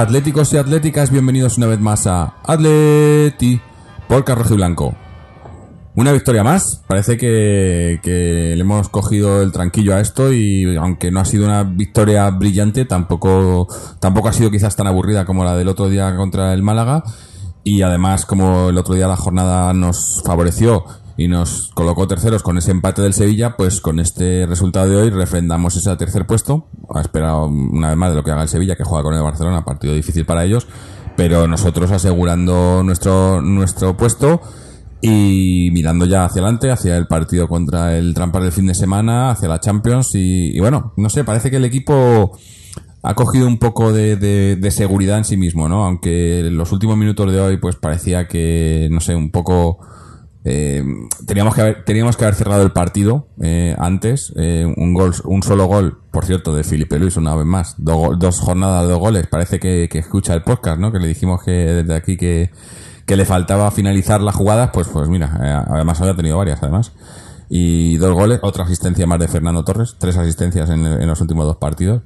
Atléticos y atléticas, bienvenidos una vez más a Atleti por Carrojo y Blanco. Una victoria más, parece que, que le hemos cogido el tranquillo a esto y aunque no ha sido una victoria brillante, tampoco, tampoco ha sido quizás tan aburrida como la del otro día contra el Málaga y además como el otro día la jornada nos favoreció y nos colocó terceros con ese empate del Sevilla, pues con este resultado de hoy refrendamos ese tercer puesto. A esperar una vez más de lo que haga el Sevilla, que juega con el Barcelona, partido difícil para ellos, pero nosotros asegurando nuestro, nuestro puesto y mirando ya hacia adelante, hacia el partido contra el Trampas del fin de semana, hacia la Champions y, bueno, no sé, parece que el equipo ha cogido un poco de, de- de seguridad en sí mismo, ¿no? Aunque en los últimos minutos de hoy pues parecía que, no sé, un poco... eh, teníamos, que haber, teníamos que haber cerrado el partido eh, antes. eh, un gol, un solo gol, por cierto, de Felipe Luis, una vez más. Dos jornadas, dos goles. Parece que, que escucha el podcast, ¿no? Que le dijimos que desde aquí que, que le faltaba finalizar las jugadas. Pues, pues mira, eh, además había tenido varias, además y dos goles, otra asistencia más de Fernando Torres, tres asistencias en, en los últimos dos partidos.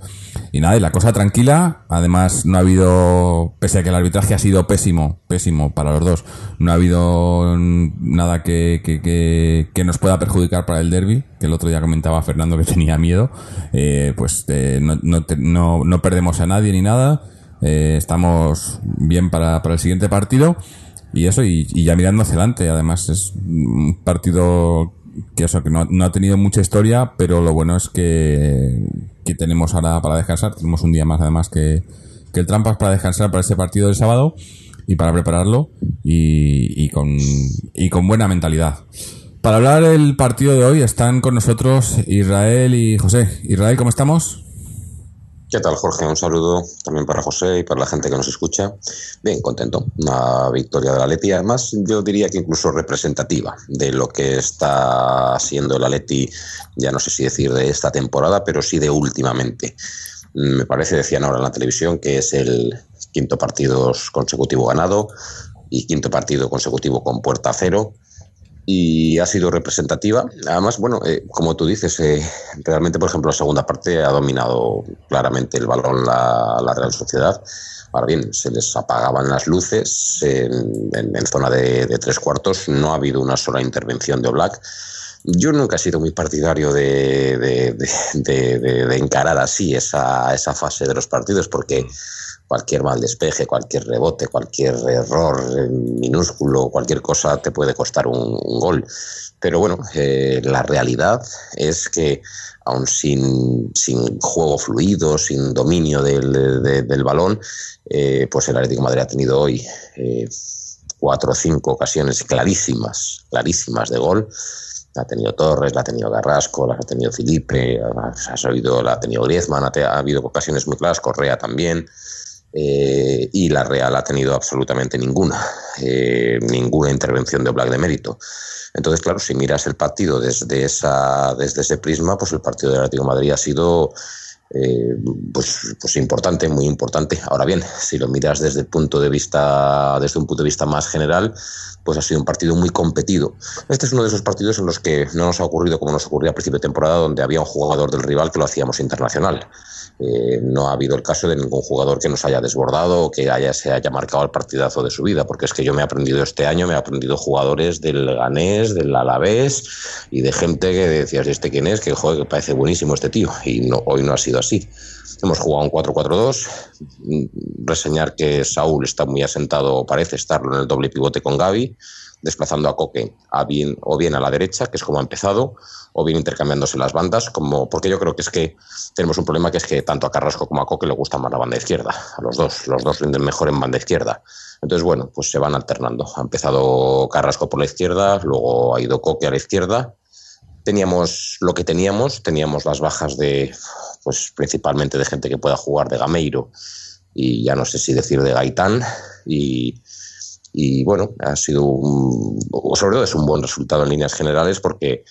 Y nada, y la cosa tranquila, además no ha habido, pese a que el arbitraje ha sido pésimo, pésimo para los dos, no ha habido nada que, que, que, nos pueda perjudicar para el derby, que el otro día comentaba Fernando que tenía miedo, eh, pues eh, no, no, no, no perdemos a nadie ni nada, eh, estamos bien para, para el siguiente partido. Y eso, y, y ya mirando hacia adelante, además es un partido que eso, que no, no ha tenido mucha historia, pero lo bueno es que, que tenemos ahora para descansar, tenemos un día más además que, que el Trampas para descansar para ese partido del sábado y para prepararlo y, y con, y con buena mentalidad. Para hablar del partido de hoy están con nosotros Israel y José. Israel, ¿cómo estamos? ¿Qué tal, Jorge? Un saludo también para José y para la gente que nos escucha. Bien, contento. Una victoria de la Leti. Además, yo diría que incluso representativa de lo que está siendo el Atleti, ya no sé si decir de esta temporada, pero sí de últimamente. Me parece, decían ahora en la televisión, que es el quinto partido consecutivo ganado y quinto partido consecutivo con puerta cero y ha sido representativa. Además, bueno, eh, como tú dices, eh, realmente, por ejemplo, la segunda parte ha dominado claramente el balón la, Real Sociedad. Ahora bien, se les apagaban las luces en, zona de, tres cuartos. No ha habido una sola intervención de Oblak. Yo nunca he sido muy partidario de- de- de encarar así esa, esa fase de los partidos porque cualquier mal despeje, cualquier rebote, cualquier error minúsculo, cualquier cosa te puede costar un, gol. Pero bueno, eh, la realidad es que aún sin, sin juego fluido, sin dominio del, de- del balón, eh, pues el Atlético de Madrid ha tenido hoy eh, cuatro o cinco ocasiones clarísimas, clarísimas de gol. La ha tenido Torres, la ha tenido Garrasco, la ha tenido Felipe, ha, sabido, la ha tenido Griezmann, ha, ha habido ocasiones muy claras, Correa también. Eh, y la Real ha tenido absolutamente ninguna, eh, ninguna intervención de Black de mérito. Entonces, claro, si miras el partido desde, esa, desde ese prisma, pues el partido del Atlético Madrid ha sido eh, pues, pues importante, muy importante. Ahora bien, si lo miras desde el punto de vista, desde un punto de vista más general, pues ha sido un partido muy competido. Este es uno de esos partidos en los que no nos ha ocurrido como nos ocurría a principio de temporada, donde había un jugador del rival que lo hacíamos internacional. Eh, no ha habido el caso de ningún jugador que nos haya desbordado o que haya, se haya marcado el partidazo de su vida, porque es que yo me he aprendido este año, me he aprendido jugadores del Ganés, del Alavés y de gente que decías, ¿y este quién es? Que joder, que parece buenísimo este tío. Y no, hoy no ha sido así. Hemos jugado un 4-4-2. Reseñar que Saúl está muy asentado, parece estarlo en el doble pivote con Gaby, desplazando a Coque o bien a la derecha, que es como ha empezado, o bien intercambiándose las bandas, como porque yo creo que es que tenemos un problema que es que tanto a Carrasco como a Coque le gusta más la banda izquierda, a los dos, los dos rinden mejor en banda izquierda. Entonces, bueno, pues se van alternando. Ha empezado Carrasco por la izquierda, luego ha ido Coque a la izquierda teníamos lo que teníamos, teníamos las bajas de, pues principalmente de gente que pueda jugar de Gameiro y ya no sé si decir de Gaitán y, y bueno, ha sido un, sobre todo es un buen resultado en líneas generales porque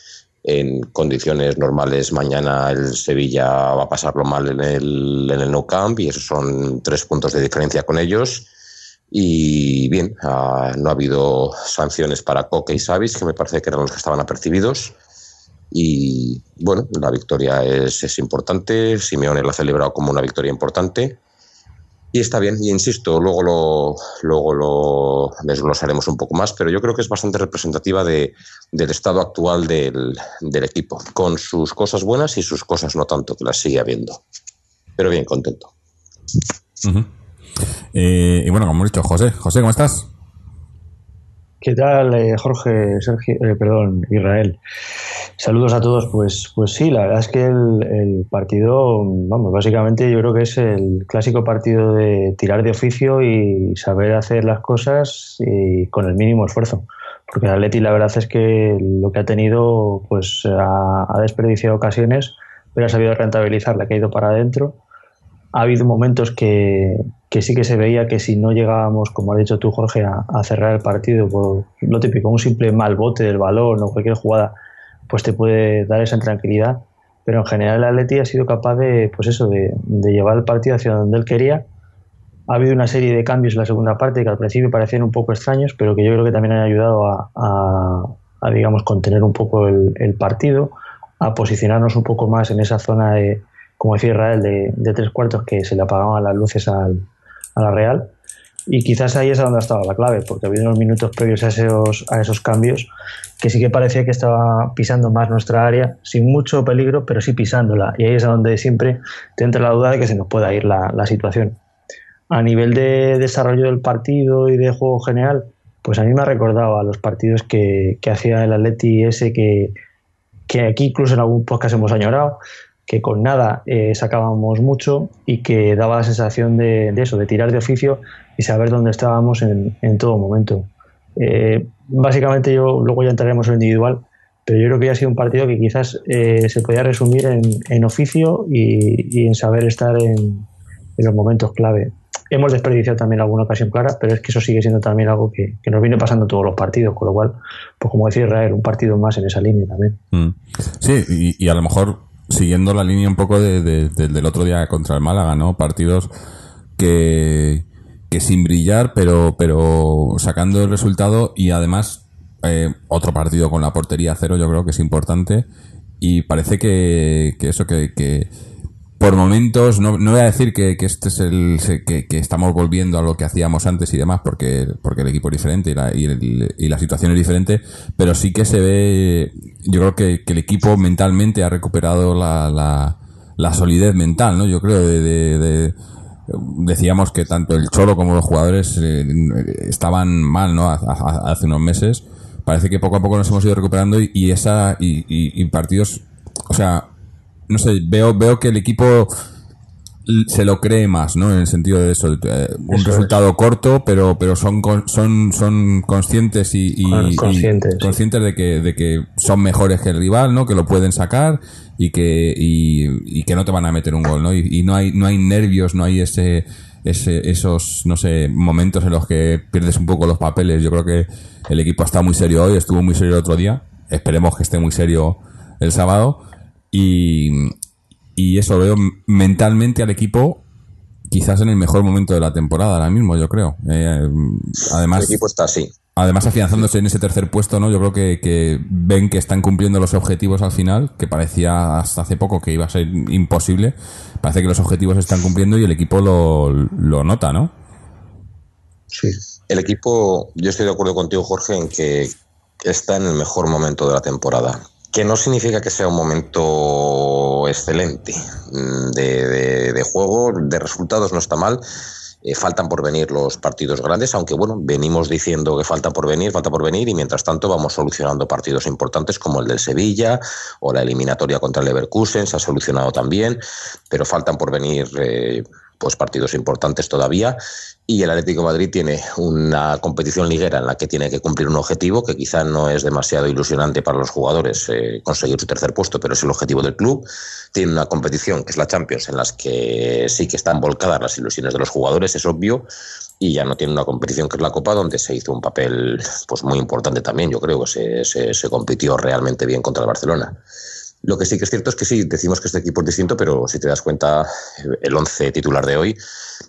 en condiciones normales mañana el Sevilla va a pasarlo mal en el, en el No Camp y esos son tres puntos de diferencia con ellos. Y bien, ah, no ha habido sanciones para Coque y Savis, que me parece que eran los que estaban apercibidos. Y bueno, la victoria es, es importante. Simeone la ha celebrado como una victoria importante. Y está bien, y insisto, luego lo, luego lo desglosaremos un poco más, pero yo creo que es bastante representativa de, del estado actual del, del, equipo, con sus cosas buenas y sus cosas no tanto, que las sigue habiendo. Pero bien, contento. Uh -huh. eh, y bueno, como hemos dicho, José, José, ¿cómo estás? ¿Qué tal, eh, Jorge, Sergio, eh, perdón, Israel? Saludos a todos. Pues, pues sí, la verdad es que el, el, partido, vamos, básicamente yo creo que es el clásico partido de tirar de oficio y saber hacer las cosas y con el mínimo esfuerzo. Porque el Atleti la verdad es que lo que ha tenido, pues ha, ha desperdiciado ocasiones, pero ha sabido rentabilizar, la que ha ido para adentro. Ha habido momentos que, que sí que se veía que si no llegábamos, como has dicho tú, Jorge, a, a cerrar el partido por lo típico, un simple mal bote del balón o cualquier jugada, pues te puede dar esa intranquilidad. Pero en general el Atleti ha sido capaz de, pues eso, de, llevar el partido hacia donde él quería. Ha habido una serie de cambios en la segunda parte que al principio parecían un poco extraños, pero que yo creo que también han ayudado a, digamos, contener un poco el, partido, a posicionarnos un poco más en esa zona de, como decía Israel, de, de tres cuartos que se le apagaban las luces al, a la Real. Y quizás ahí es donde ha estado la clave, porque ha habido unos minutos previos a esos, a esos cambios que sí que parecía que estaba pisando más nuestra área, sin mucho peligro, pero sí pisándola. Y ahí es donde siempre te entra la duda de que se nos pueda ir la, la situación. A nivel de desarrollo del partido y de juego general, pues a mí me ha recordado a los partidos que, que hacía el Atleti ese que, que aquí incluso en algún podcast hemos añorado, que con nada eh, sacábamos mucho y que daba la sensación de, de, eso, de tirar de oficio y saber dónde estábamos en, en todo momento. Eh, básicamente yo luego ya entraremos en lo individual, pero yo creo que ya ha sido un partido que quizás eh, se podía resumir en, en oficio y, y, en saber estar en, en, los momentos clave. Hemos desperdiciado también alguna ocasión clara, pero es que eso sigue siendo también algo que, que nos viene pasando todos los partidos, con lo cual, pues como decía Israel, un partido más en esa línea también. Mm. Sí, y, y a lo mejor siguiendo la línea un poco de, de, de, del otro día contra el Málaga, ¿no? Partidos que, que sin brillar, pero, pero sacando el resultado y además eh, otro partido con la portería cero yo creo que es importante y parece que, que eso, que, que por momentos, no, no voy a decir que, que este es el que, que, estamos volviendo a lo que hacíamos antes y demás, porque, porque el equipo es diferente y la, y, el, y la situación es diferente, pero sí que se ve, yo creo que, el equipo mentalmente ha recuperado la, la, solidez mental, ¿no? Yo creo de decíamos que tanto el Cholo como los jugadores eh, estaban mal, ¿no? Hace unos meses. Parece que poco a poco nos hemos ido recuperando y, esa y, y, y partidos, o sea, no sé, veo, veo que el equipo se lo cree más, ¿no? En el sentido de eso, eh, un eso resultado es. corto, pero pero son son son conscientes y, y, conscientes, y conscientes de que de que son mejores que el rival, ¿no? Que lo pueden sacar y que y, y que no te van a meter un gol, ¿no? Y, y, no hay no hay nervios, no hay ese ese esos no sé momentos en los que pierdes un poco los papeles. Yo creo que el equipo está muy serio hoy, estuvo muy serio el otro día. Esperemos que esté muy serio el sábado y, y eso veo mentalmente al equipo quizás en el mejor momento de la temporada ahora mismo, yo creo. Eh, además, el equipo está así. Además, afianzándose en ese tercer puesto, ¿no? Yo creo que, que, ven que están cumpliendo los objetivos al final, que parecía hasta hace poco que iba a ser imposible. Parece que los objetivos se están cumpliendo y el equipo lo, lo nota, ¿no? Sí. El equipo, yo estoy de acuerdo contigo, Jorge, en que está en el mejor momento de la temporada que no significa que sea un momento excelente mm, de, juego, de resultados no está mal. Eh, faltan por venir los partidos grandes, aunque bueno, venimos diciendo que falta por venir, falta por venir, y mientras tanto vamos solucionando partidos importantes como el del Sevilla o la eliminatoria contra el Leverkusen, se ha solucionado también, pero faltan por venir eh, pues partidos importantes todavía y el Atlético Madrid tiene una competición liguera en la que tiene que cumplir un objetivo que quizá no es demasiado ilusionante para los jugadores eh, conseguir su tercer puesto, pero es el objetivo del club. Tiene una competición que es la Champions en las que sí que están volcadas las ilusiones de los jugadores, es obvio, y ya no tiene una competición que es la Copa, donde se hizo un papel pues muy importante también. Yo creo que se, se compitió realmente bien contra el Barcelona. Lo que sí que es cierto es que sí, decimos que este equipo es distinto, pero si te das cuenta, el 11 titular de hoy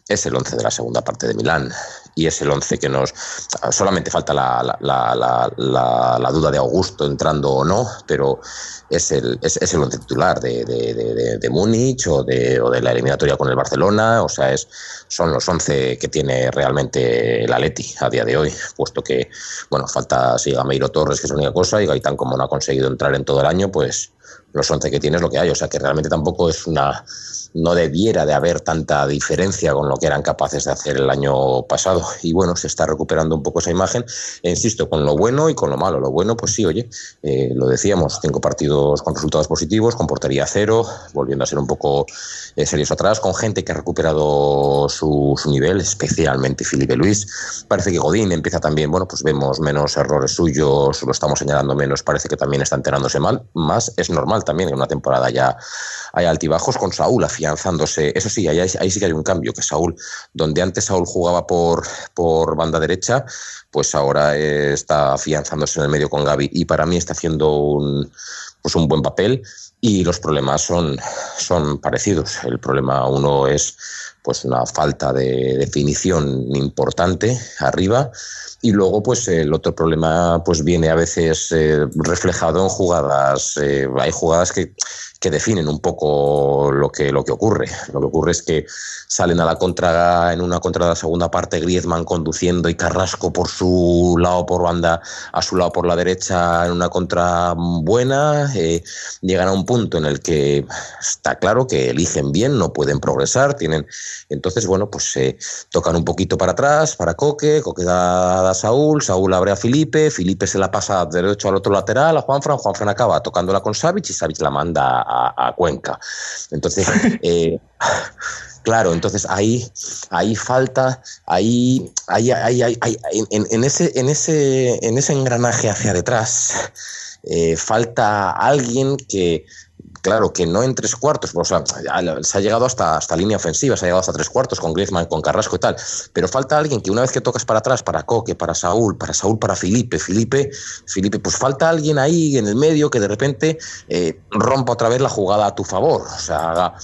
es el 11 de la segunda parte de Milán. Y es el 11 que nos... Solamente falta la, la, la, la, duda de Augusto entrando o no, pero es el, es, es el 11 titular de, de, de, de Múnich o de, o de la eliminatoria con el Barcelona, o sea, es, son los 11 que tiene realmente el Atleti a día de hoy, puesto que, bueno, falta si Gameiro Torres, que es la única cosa, y Gaitán como no ha conseguido entrar en todo el año, pues los 11 que tiene es lo que hay, o sea que realmente tampoco es una no debiera de haber tanta diferencia con lo que eran capaces de hacer el año pasado. Y bueno, se está recuperando un poco esa imagen, e insisto, con lo bueno y con lo malo. Lo bueno, pues sí, oye, eh, lo decíamos, cinco partidos con resultados positivos, con portería cero, volviendo a ser un poco eh, serios atrás, con gente que ha recuperado su, nivel, especialmente Felipe Luis. Parece que Godín empieza también, bueno, pues vemos menos errores suyos, lo estamos señalando menos, parece que también está enterándose mal, más es normal también en una temporada ya hay altibajos con Saúl afianzándose. Eso sí, ahí, sí que hay un cambio, que Saúl, donde antes Saúl jugaba por, por banda derecha, pues ahora está afianzándose en el medio con Gaby y para mí está haciendo un, pues un buen papel y los problemas son, son parecidos. El problema uno es pues una falta de definición importante arriba y luego pues el otro problema pues viene a veces eh, reflejado en jugadas eh, hay jugadas que que definen un poco lo que, lo que ocurre. Lo que ocurre es que salen a la contra, en una contra de la segunda parte, Griezmann conduciendo y Carrasco por su lado por banda, a su lado por la derecha, en una contra buena. Eh, llegan a un punto en el que está claro que eligen bien, no pueden progresar, tienen. Entonces, bueno, pues se eh, tocan un poquito para atrás, para Coque, Coque da, a Saúl, Saúl abre a Felipe, Felipe se la pasa de derecho al otro lateral, a Juanfran, Juanfran acaba tocándola con Savic y Savic la manda a, a Cuenca. Entonces, eh, claro, entonces ahí, ahí falta, ahí, ahí, ahí, ahí, ahí en, en, ese, en, ese, en ese engranaje hacia detrás, eh, falta alguien que claro, que no en tres cuartos, o sea, se ha llegado hasta, hasta línea ofensiva, se ha llegado hasta tres cuartos con Griezmann, con Carrasco y tal, pero falta alguien que una vez que tocas para atrás, para Coque, para Saúl, para Saúl, para Felipe, Felipe, Felipe, pues falta alguien ahí en el medio que de repente eh, rompa otra vez la jugada a tu favor, o sea, haga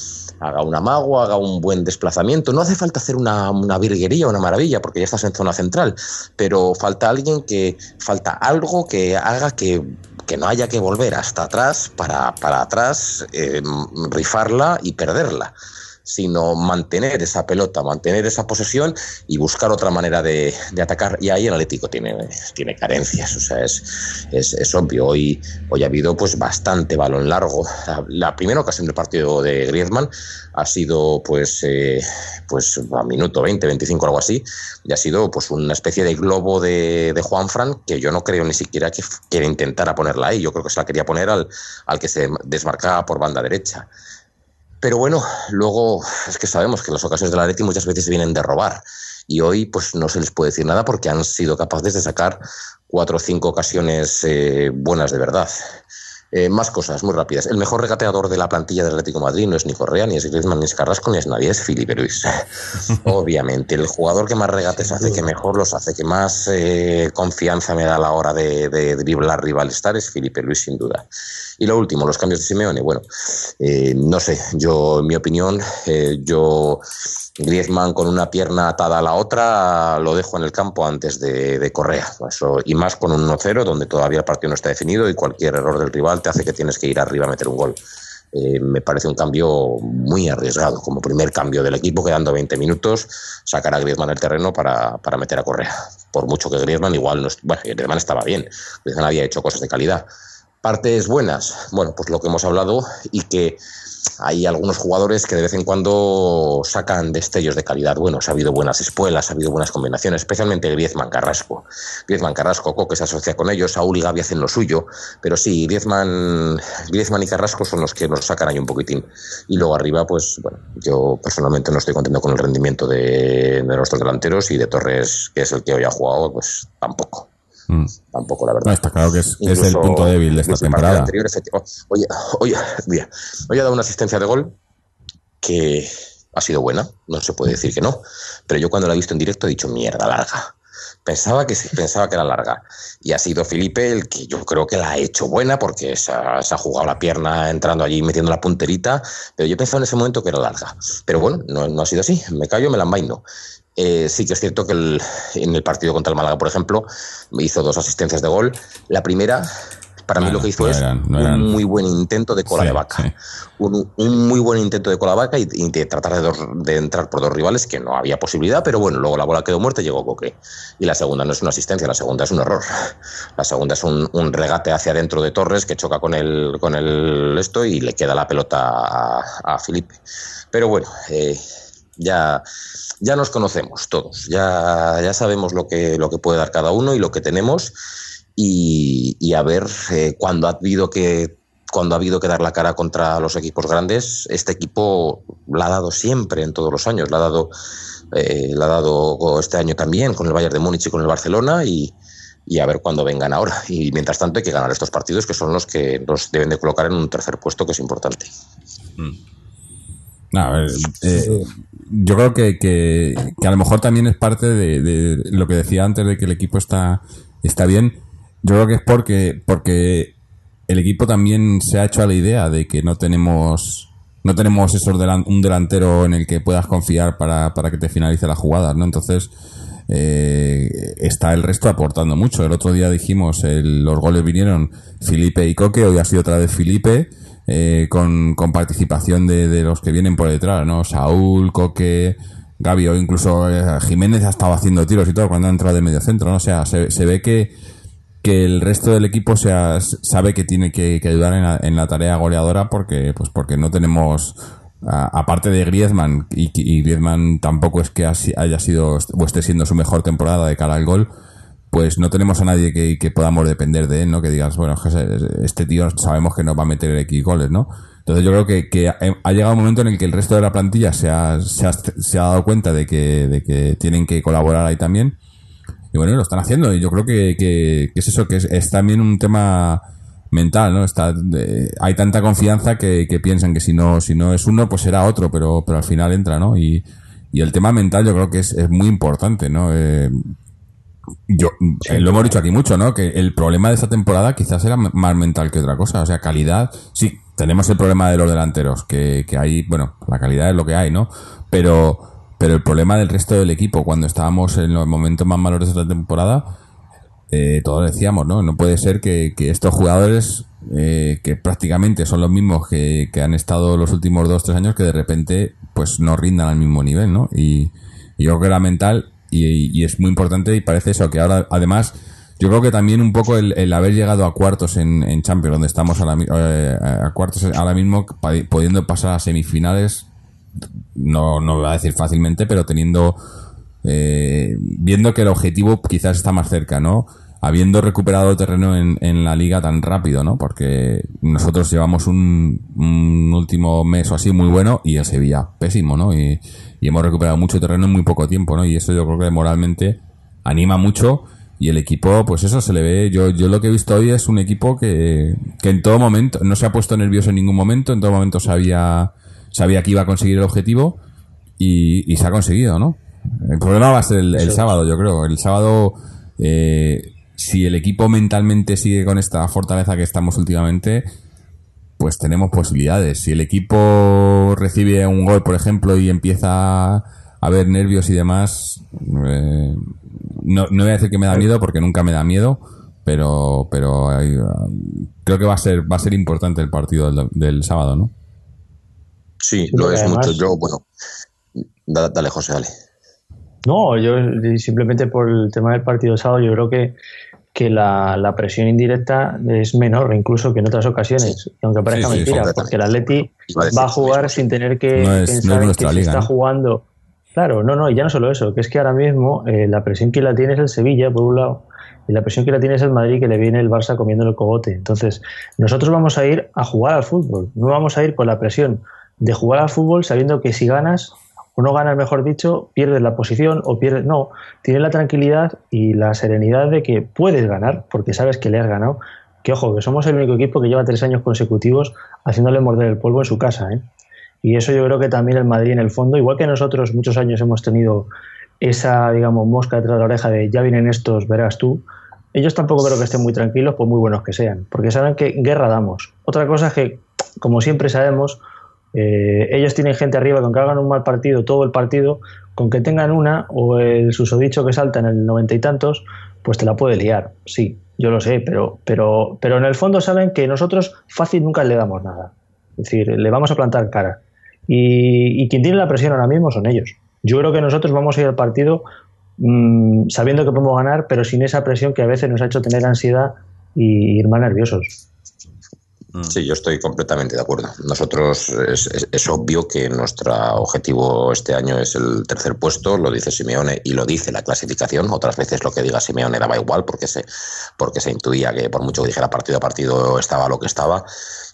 haga un amago, haga un buen desplazamiento. No hace falta hacer una, una virguería, una maravilla, porque ya estás en zona central, pero falta alguien que, falta algo que haga que que no haya que volver hasta atrás para, para atrás, eh, rifarla y perderla sino mantener esa pelota, mantener esa posesión y buscar otra manera de, atacar. Y ahí el Atlético tiene, tiene carencias, o sea, es, es, obvio. Hoy, hoy ha habido pues bastante balón largo. La, primera ocasión del partido de Griezmann ha sido pues, eh, pues a minuto 20, 25, algo así, y ha sido pues una especie de globo de, Juan Fran que yo no creo ni siquiera que quiera intentar ponerla ahí. Yo creo que se la quería poner al, al que se desmarcaba por banda derecha. Pero bueno, luego es que sabemos que las ocasiones de la Leti muchas veces vienen de robar. Y hoy pues no se les puede decir nada porque han sido capaces de sacar cuatro o cinco ocasiones eh, buenas de verdad. Eh, más cosas muy rápidas. El mejor regateador de la plantilla del Atlético de Madrid no es ni Correa, ni es Griezmann, ni es Carrasco, ni es nadie, es Felipe Luis. Obviamente, el jugador que más regates hace, que mejor los hace, que más eh, confianza me da a la hora de, de driblar rivalestar es Felipe Luis, sin duda. Y lo último, los cambios de Simeone. Bueno, eh, no sé, yo, en mi opinión, eh, yo Griezmann con una pierna atada a la otra lo dejo en el campo antes de, de Correa. Eso, y más con un 1-0 donde todavía el partido no está definido y cualquier error del rival te hace que tienes que ir arriba a meter un gol. Eh, me parece un cambio muy arriesgado, como primer cambio del equipo, quedando 20 minutos, sacar a Griezmann al terreno para, para meter a Correa. Por mucho que Griezmann igual no... Bueno, Griezmann estaba bien, Griezmann había hecho cosas de calidad. Partes buenas, bueno, pues lo que hemos hablado y que hay algunos jugadores que de vez en cuando sacan destellos de calidad buenos. Ha habido buenas espuelas, ha habido buenas combinaciones, especialmente Griezmann Carrasco. Griezmann Carrasco, Coque se asocia con ellos, Saúl y Gaby hacen lo suyo, pero sí, Griezmann, Griezmann y Carrasco son los que nos sacan ahí un poquitín. Y luego arriba, pues bueno, yo personalmente no estoy contento con el rendimiento de, de nuestros delanteros y de Torres, que es el que hoy ha jugado, pues tampoco. Mm. Tampoco, la verdad. No, está claro que es, el punto débil de esta temporada. oye, oye, mira, hoy ha dado una asistencia de gol que ha sido buena, no se puede decir que no, pero yo cuando la he visto en directo he dicho, mierda, larga. Pensaba que, pensaba que era larga. Y ha sido Felipe el que yo creo que la ha hecho buena porque se ha, jugado la pierna entrando allí metiendo la punterita. Pero yo pensaba en ese momento que era larga. Pero bueno, no, no ha sido así. Me callo, me la envaino. Eh, sí que es cierto que en el partido contra el Málaga, por ejemplo, me hizo dos asistencias de gol. La primera, para mí lo que hizo es un muy buen intento de cola de vaca. Un, muy buen intento de cola de vaca y, de tratar de, entrar por dos rivales que no había posibilidad, pero bueno, luego la bola quedó muerta y llegó Coque. Y la segunda no es una asistencia, la segunda es un error. La segunda es un, regate hacia adentro de Torres que choca con el, con el esto y le queda la pelota a, a Felipe. Pero bueno, eh, ya ya nos conocemos todos, ya, ya sabemos lo que, lo que puede dar cada uno y lo que tenemos y, a ver eh, cuando ha habido que cuando ha habido que dar la cara contra los equipos grandes, este equipo la ha dado siempre en todos los años, la ha dado, eh, ha dado este año también con el Bayern de Múnich y con el Barcelona y, a ver cuándo vengan ahora. Y mientras tanto hay que ganar estos partidos que son los que nos deben de colocar en un tercer puesto que es importante. Mm. a ver, eh, yo creo que, que, a lo mejor también es parte de, lo que decía antes de que el equipo está, está bien. Yo creo que es porque, porque el equipo también se ha hecho a la idea de que no tenemos no tenemos esos un delantero en el que puedas confiar para, para que te finalice la jugada, ¿no? Entonces eh, está el resto aportando mucho. El otro día dijimos los goles vinieron Felipe y Coque, hoy ha sido otra vez Felipe eh, con, participación de, los que vienen por detrás, ¿no? Saúl, Coque, Gaby o incluso eh, Jiménez ha estado haciendo tiros y todo cuando ha entrado de medio centro, ¿no? O sea, se, ve que, que el resto del equipo sea, sabe que tiene que, ayudar en la, tarea goleadora porque, pues porque no tenemos aparte de Griezmann y, y, Griezmann tampoco es que haya sido o esté siendo su mejor temporada de cara al gol pues no tenemos a nadie que, podamos depender de él, ¿no? Que digas, bueno, este tío sabemos que nos va a meter X goles, ¿no? Entonces yo creo que, ha llegado un momento en el que el resto de la plantilla se ha, se ha, dado cuenta de que, de que tienen que colaborar ahí también. Y bueno, lo están haciendo. Y yo creo que, que, es eso, que es, también un tema mental, ¿no? Está, hay tanta confianza que, piensan que si no, si no es uno, pues será otro, pero, pero al final entra, ¿no? Y, y el tema mental yo creo que es, es muy importante, ¿no? Eh, yo, eh, lo hemos dicho aquí mucho, ¿no? Que el problema de esta temporada quizás era más mental que otra cosa. O sea, calidad. Sí, tenemos el problema de los delanteros, que, que hay, bueno, la calidad es lo que hay, ¿no? Pero, pero el problema del resto del equipo, cuando estábamos en los momentos más malos de esta temporada, eh, todos decíamos, ¿no? No puede ser que, estos jugadores, eh, que prácticamente son los mismos que, que, han estado los últimos dos, tres años, que de repente, pues no rindan al mismo nivel, ¿no? Y, y yo creo que era mental y, es muy importante y parece eso, que ahora además yo creo que también un poco el, haber llegado a cuartos en, en Champions, donde estamos ahora, eh, a cuartos ahora mismo, pudiendo pasar a semifinales, no, no voy a decir fácilmente, pero teniendo, eh, viendo que el objetivo quizás está más cerca, ¿no? Habiendo recuperado terreno en, en la liga tan rápido, ¿no? Porque nosotros llevamos un, un último mes o así muy bueno y el Sevilla pésimo, ¿no? Y, y hemos recuperado mucho terreno en muy poco tiempo, ¿no? Y eso yo creo que moralmente anima mucho y el equipo, pues eso se le ve. Yo, yo lo que he visto hoy es un equipo que, que en todo momento no se ha puesto nervioso en ningún momento, en todo momento sabía, sabía que iba a conseguir el objetivo y, se ha conseguido, ¿no? El problema va a ser el, sábado, yo creo. El sábado, eh, si el equipo mentalmente sigue con esta fortaleza que estamos últimamente, pues tenemos posibilidades. Si el equipo recibe un gol, por ejemplo, y empieza a haber nervios y demás, eh, no, no, voy a decir que me da miedo porque nunca me da miedo, pero pero creo que va a ser va a ser importante el partido del, sábado, ¿no? Sí, lo es mucho. Yo, bueno, dale, José, dale. No, yo simplemente por el tema del partido del sábado, yo creo que que la, la presión indirecta es menor incluso que en otras ocasiones. Y aunque parezca Sí, sí, mentira, porque el Atleti va a jugar sin tener que No es- no es pensar que se está ¿no? jugando. Claro, no, no, y ya no solo eso, que es que ahora mismo eh, la presión que la tiene es el Sevilla, por un lado, y la presión que la tiene es el Madrid, que le viene el Barça comiendo el cogote. Entonces, nosotros vamos a ir a jugar al fútbol, no vamos a ir con la presión de jugar al fútbol sabiendo que si ganas, o no ganas, mejor dicho, pierdes la posición o pierdes. No, tienes la tranquilidad y la serenidad de que puedes ganar, porque sabes que le has ganado. Que ojo, que somos el único equipo que lleva tres años consecutivos haciéndole morder el polvo en su casa, ¿eh? Y eso yo creo que también el Madrid en el fondo, igual que nosotros muchos años hemos tenido esa, digamos, mosca detrás de la oreja de ya vienen estos, verás tú, ellos tampoco creo que estén muy tranquilos, por muy buenos que sean, porque saben que guerra damos. Otra cosa es que, como siempre sabemos, eh, ellos tienen gente arriba que hagan un mal partido todo el partido, con que tengan una o el susodicho que salta en el noventa y tantos, pues te la puede liar. Sí, yo lo sé, pero, pero, pero en el fondo saben que nosotros fácil nunca le damos nada. Es decir, le vamos a plantar cara. Y, y quien tiene la presión ahora mismo son ellos. Yo creo que nosotros vamos a ir al partido mm, sabiendo que podemos ganar, pero sin esa presión que a veces nos ha hecho tener ansiedad y ir más nerviosos. Sí, yo estoy completamente de acuerdo. Nosotros es, es- es obvio que nuestro objetivo este año es el tercer puesto, lo dice Simeone y lo dice la clasificación. Otras veces lo que diga Simeone daba igual porque se, porque se intuía que por mucho que dijera partido a partido estaba lo que estaba.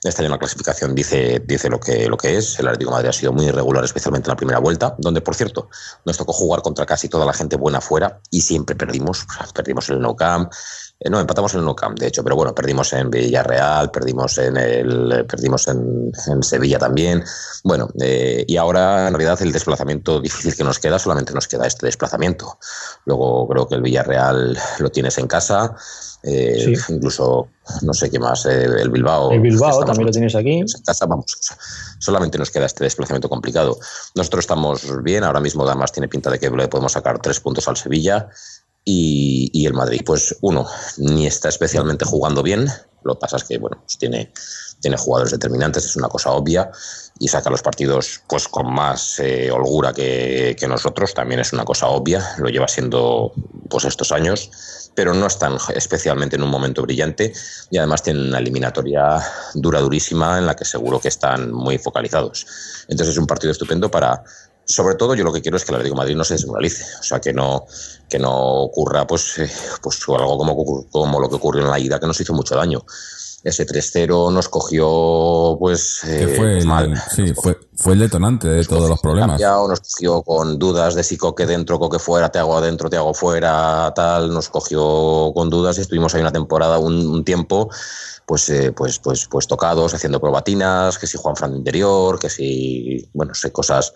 Este año la clasificación dice, dice lo, que, lo que es. El Atlético de Madrid ha sido muy irregular, especialmente en la primera vuelta, donde, por cierto, nos tocó jugar contra casi toda la gente buena fuera y siempre perdimos. Perdimos el Nou Camp, eh, no, empatamos en el Nou Camp, de hecho, pero bueno, perdimos en Villarreal, perdimos en el, perdimos en, en Sevilla también. Bueno, eh, y ahora en realidad el desplazamiento difícil que nos queda, solamente nos queda este desplazamiento. Luego creo que el Villarreal lo tienes en casa, eh, Sí. incluso no sé qué más, eh, el Bilbao. El Bilbao también lo tienes aquí. en casa, vamos, solamente nos queda este desplazamiento complicado. Nosotros estamos bien, ahora mismo además tiene pinta de que le podemos sacar tres puntos al Sevilla y, el Madrid, pues uno, ni está especialmente jugando bien, lo que pasa es que, bueno, pues tiene, tiene jugadores determinantes, es una cosa obvia, y saca los partidos pues con más eh, holgura que, que nosotros, también es una cosa obvia, lo lleva siendo pues estos años, pero no están especialmente en un momento brillante y además tienen una eliminatoria dura, durísima, en la que seguro que están muy focalizados. Entonces es un partido estupendo para, sobre todo yo lo que quiero es que el Atlético de Madrid no se desmoralice, o sea, que no, que no ocurra pues, eh, pues algo como, como lo que ocurrió en la ida, que nos hizo mucho daño. Ese 3-0 nos cogió pues, eh, fue pues el, mal. sí, fue, fue el detonante de todos los problemas. Nos cogió con dudas de si coque dentro, coque fuera, te hago adentro, te hago fuera, tal. Nos cogió con dudas y estuvimos ahí una temporada, un, un tiempo, pues, eh, pues, pues, pues tocados, haciendo probatinas, que si Juan Fran de interior, que si, bueno, sé, cosas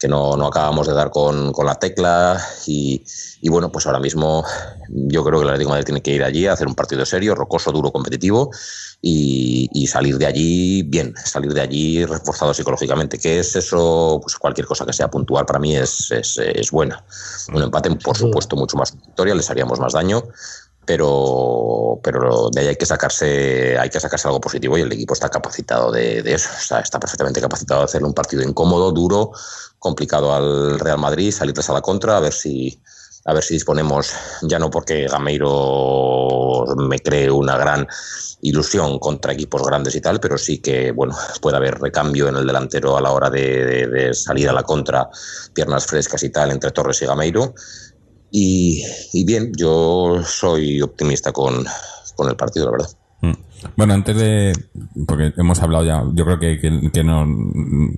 que no, no acabamos de dar con, con la tecla. Y, y bueno, pues ahora mismo yo creo que el Atlético de Madrid tiene que ir allí a hacer un partido serio, rocoso, duro, competitivo y, y salir de allí bien, salir de allí reforzado psicológicamente. ¿Qué es eso? Pues cualquier cosa que sea puntual para mí es, es, es buena. Un empate, por supuesto, mucho más victoria, les haríamos más daño, pero, pero de ahí hay que sacarse hay que sacarse algo positivo y el equipo está capacitado de, de eso, está, está perfectamente capacitado de hacer un partido incómodo, duro, complicado al Real Madrid, salirles a la contra, a ver si a ver si disponemos, ya no porque Gameiro me cree una gran ilusión contra equipos grandes y tal, pero sí que bueno puede haber recambio en el delantero a la hora de, salir a la contra, piernas frescas y tal entre Torres y Gameiro. Y, bien, yo soy optimista con, con el partido, la verdad. Mm. Bueno, antes de. Porque hemos hablado ya. Yo creo que, que, que no.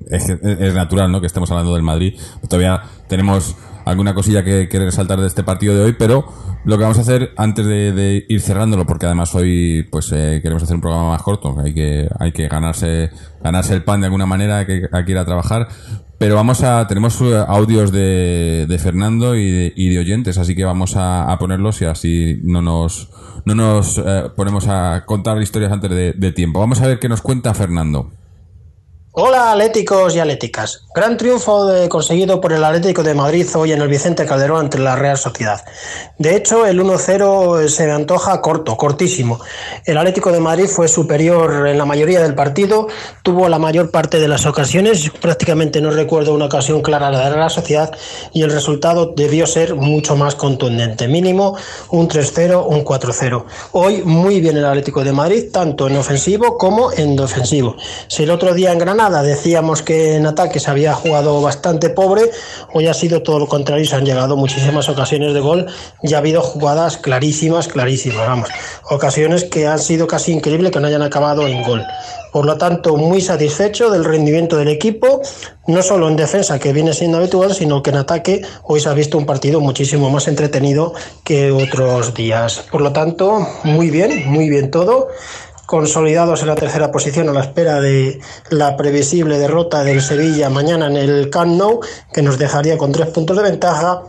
Es, es, natural, ¿no? Que estemos hablando del Madrid. Todavía tenemos alguna cosilla que, que resaltar de este partido de hoy, pero lo que vamos a hacer antes de, de ir cerrándolo, porque además hoy pues eh, queremos hacer un programa más corto, hay que hay que ganarse ganarse el pan de alguna manera, hay que, hay ir a trabajar, pero vamos a tenemos audios de, de Fernando y de, y de, oyentes, así que vamos a, a, ponerlos y así no nos no nos eh, ponemos a contar historias antes de, de tiempo. Vamos a ver qué nos cuenta Fernando. Hola Atléticos y Atléticas. Gran triunfo de- conseguido por el Atlético de Madrid hoy en el Vicente Calderón ante la Real Sociedad. De hecho, el 1-0 se me antoja corto, cortísimo. El Atlético de Madrid fue superior en la mayoría del partido, tuvo la mayor parte de las ocasiones, prácticamente no recuerdo una ocasión clara de la Real Sociedad y el resultado debió ser mucho más contundente. Mínimo un 3-0, un 4-0. Hoy muy bien el Atlético de Madrid, tanto en ofensivo como en defensivo. Si el otro día en Granada decíamos que en ataque se había jugado bastante pobre, hoy ha sido todo lo contrario se han llegado muchísimas ocasiones de gol y ha habido jugadas clarísimas, clarísimas, vamos, ocasiones que han sido casi increíble que no hayan acabado en gol. Por lo tanto, muy satisfecho del rendimiento del equipo, no solo en defensa, que viene siendo habitual, sino que en ataque hoy se ha visto un partido muchísimo más entretenido que otros días. Por lo tanto, muy bien, muy bien todo consolidados en la tercera posición a la espera de la previsible derrota del Sevilla mañana en el Camp Nou, que nos dejaría con tres puntos de ventaja,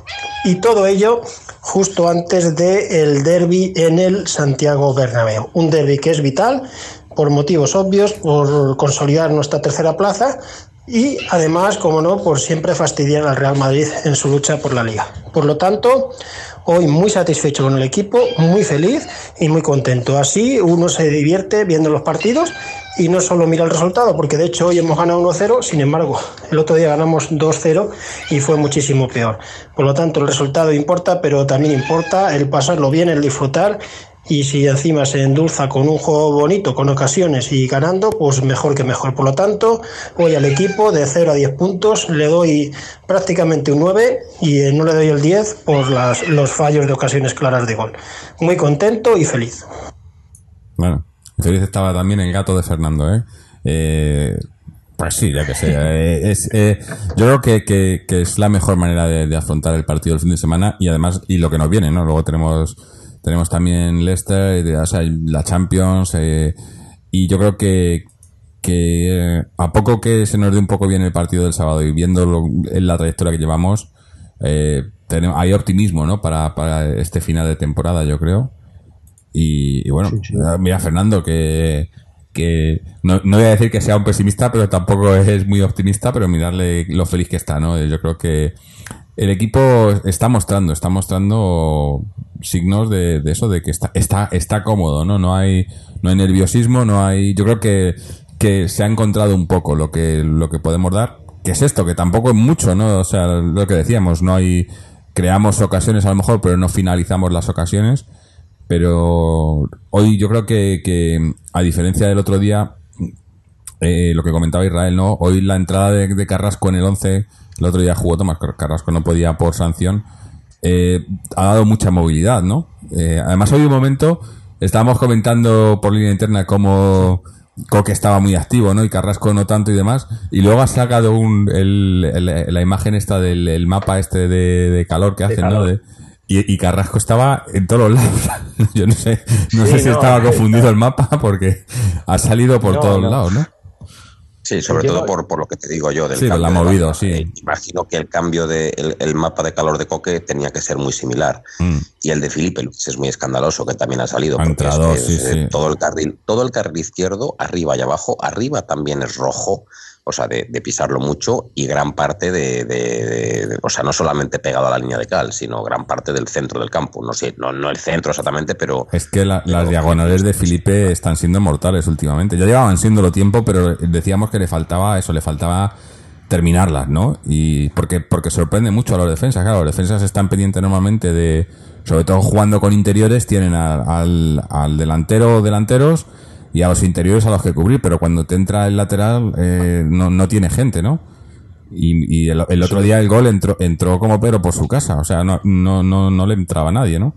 y todo ello justo antes del derby en el Santiago Bernabéu. Un derby que es vital por motivos obvios, por consolidar nuestra tercera plaza y además, como no, por siempre fastidiar al Real Madrid en su lucha por la liga. Por lo tanto, hoy muy satisfecho con el equipo, muy feliz y muy contento. Así uno se divierte viendo los partidos y no solo mira el resultado, porque de hecho hoy hemos ganado 1-0, sin embargo, el otro día ganamos 2-0 y fue muchísimo peor. Por lo tanto, el resultado importa, pero también importa el pasarlo bien, el disfrutar y si encima se endulza con un juego bonito, con ocasiones y ganando, pues mejor que mejor. Por lo tanto, hoy al equipo de 0 a 10 puntos le doy prácticamente un 9 y eh, no le doy el 10 por las, los fallos de ocasiones claras de gol. Muy contento y feliz. Bueno, feliz estaba también el gato de Fernando, ¿eh? Eh, pues sí, ya que sé. eh, es, eh, yo creo que, que- es la mejor manera de, afrontar el partido del fin de semana y además, y lo que nos viene, ¿no? Luego tenemos, tenemos también Leicester, o sea, la Champions, eh, y yo creo que, que eh, a poco que se nos dé un poco bien el partido del sábado y viendo lo- en la trayectoria que llevamos, eh, tenemos, hay optimismo, ¿no? Para, para este final de temporada, yo creo. Y, y bueno, mira Fernando, que, que no, no voy a decir que sea un pesimista, pero tampoco es muy optimista, pero mirarle lo feliz que está, ¿no? Yo creo que el equipo está mostrando, está mostrando signos de, de eso, de que está, está, está cómodo, ¿no? No hay, no hay nerviosismo, no hay, yo creo que, que se ha encontrado un poco lo que, lo que podemos dar, que es esto, que tampoco es mucho, ¿no? O sea, lo que decíamos, no hay, creamos ocasiones a lo mejor, pero no finalizamos las ocasiones. Pero hoy yo creo que, que a diferencia del otro día, eh, lo que comentaba Israel, ¿no? Hoy la entrada de, de Carrasco en el 11, el otro día jugó Tomás Car- Carrasco, no podía por sanción, eh, ha dado mucha movilidad, ¿no? Eh, además, hoy un momento, estábamos comentando por línea interna cómo Coque estaba muy activo, ¿no? Y Carrasco no tanto y demás. Y luego ha sacado un, el, el- la imagen esta del el mapa este de, de calor que hacen, ¿no? De- y, y Carrasco estaba en todos los lados. Yo no sé, no Sí, sé si no, estaba está- confundido el mapa porque ha salido por No, todos lados, ¿no? Sí, sobre todo por, por lo que te digo yo del Sí, cambio la de movido, sí. Eh, imagino que el cambio de el, mapa de calor de Coque tenía que ser muy similar. Mm. Y el de Felipe Luis es muy escandaloso, que también ha salido. Ha porque entrado, es que sí, es, eh, sí. Todo el carril, todo el carril izquierdo, arriba y abajo, arriba también es rojo, o sea, de, de pisarlo mucho, y gran parte de, de- de- de- o sea, no solamente pegado a la línea de cal, sino gran parte del centro del campo. No sé, no, no el centro exactamente, pero Es que la- las diagonales de Felipe están siendo mortales últimamente. Ya llevaban siéndolo tiempo, pero decíamos que le faltaba eso, le faltaba terminarlas, ¿no? Y porque, porque sorprende mucho a los defensas. Claro, los defensas están pendientes normalmente de, sobre todo jugando con interiores, tienen al, al, al delantero o delanteros y a los interiores a los que cubrir, pero cuando te entra el lateral eh, no, no tiene gente, ¿no? Y, y el, el otro día el gol entró, entró como pero por su casa, o sea, no, no, no, no le entraba nadie, ¿no?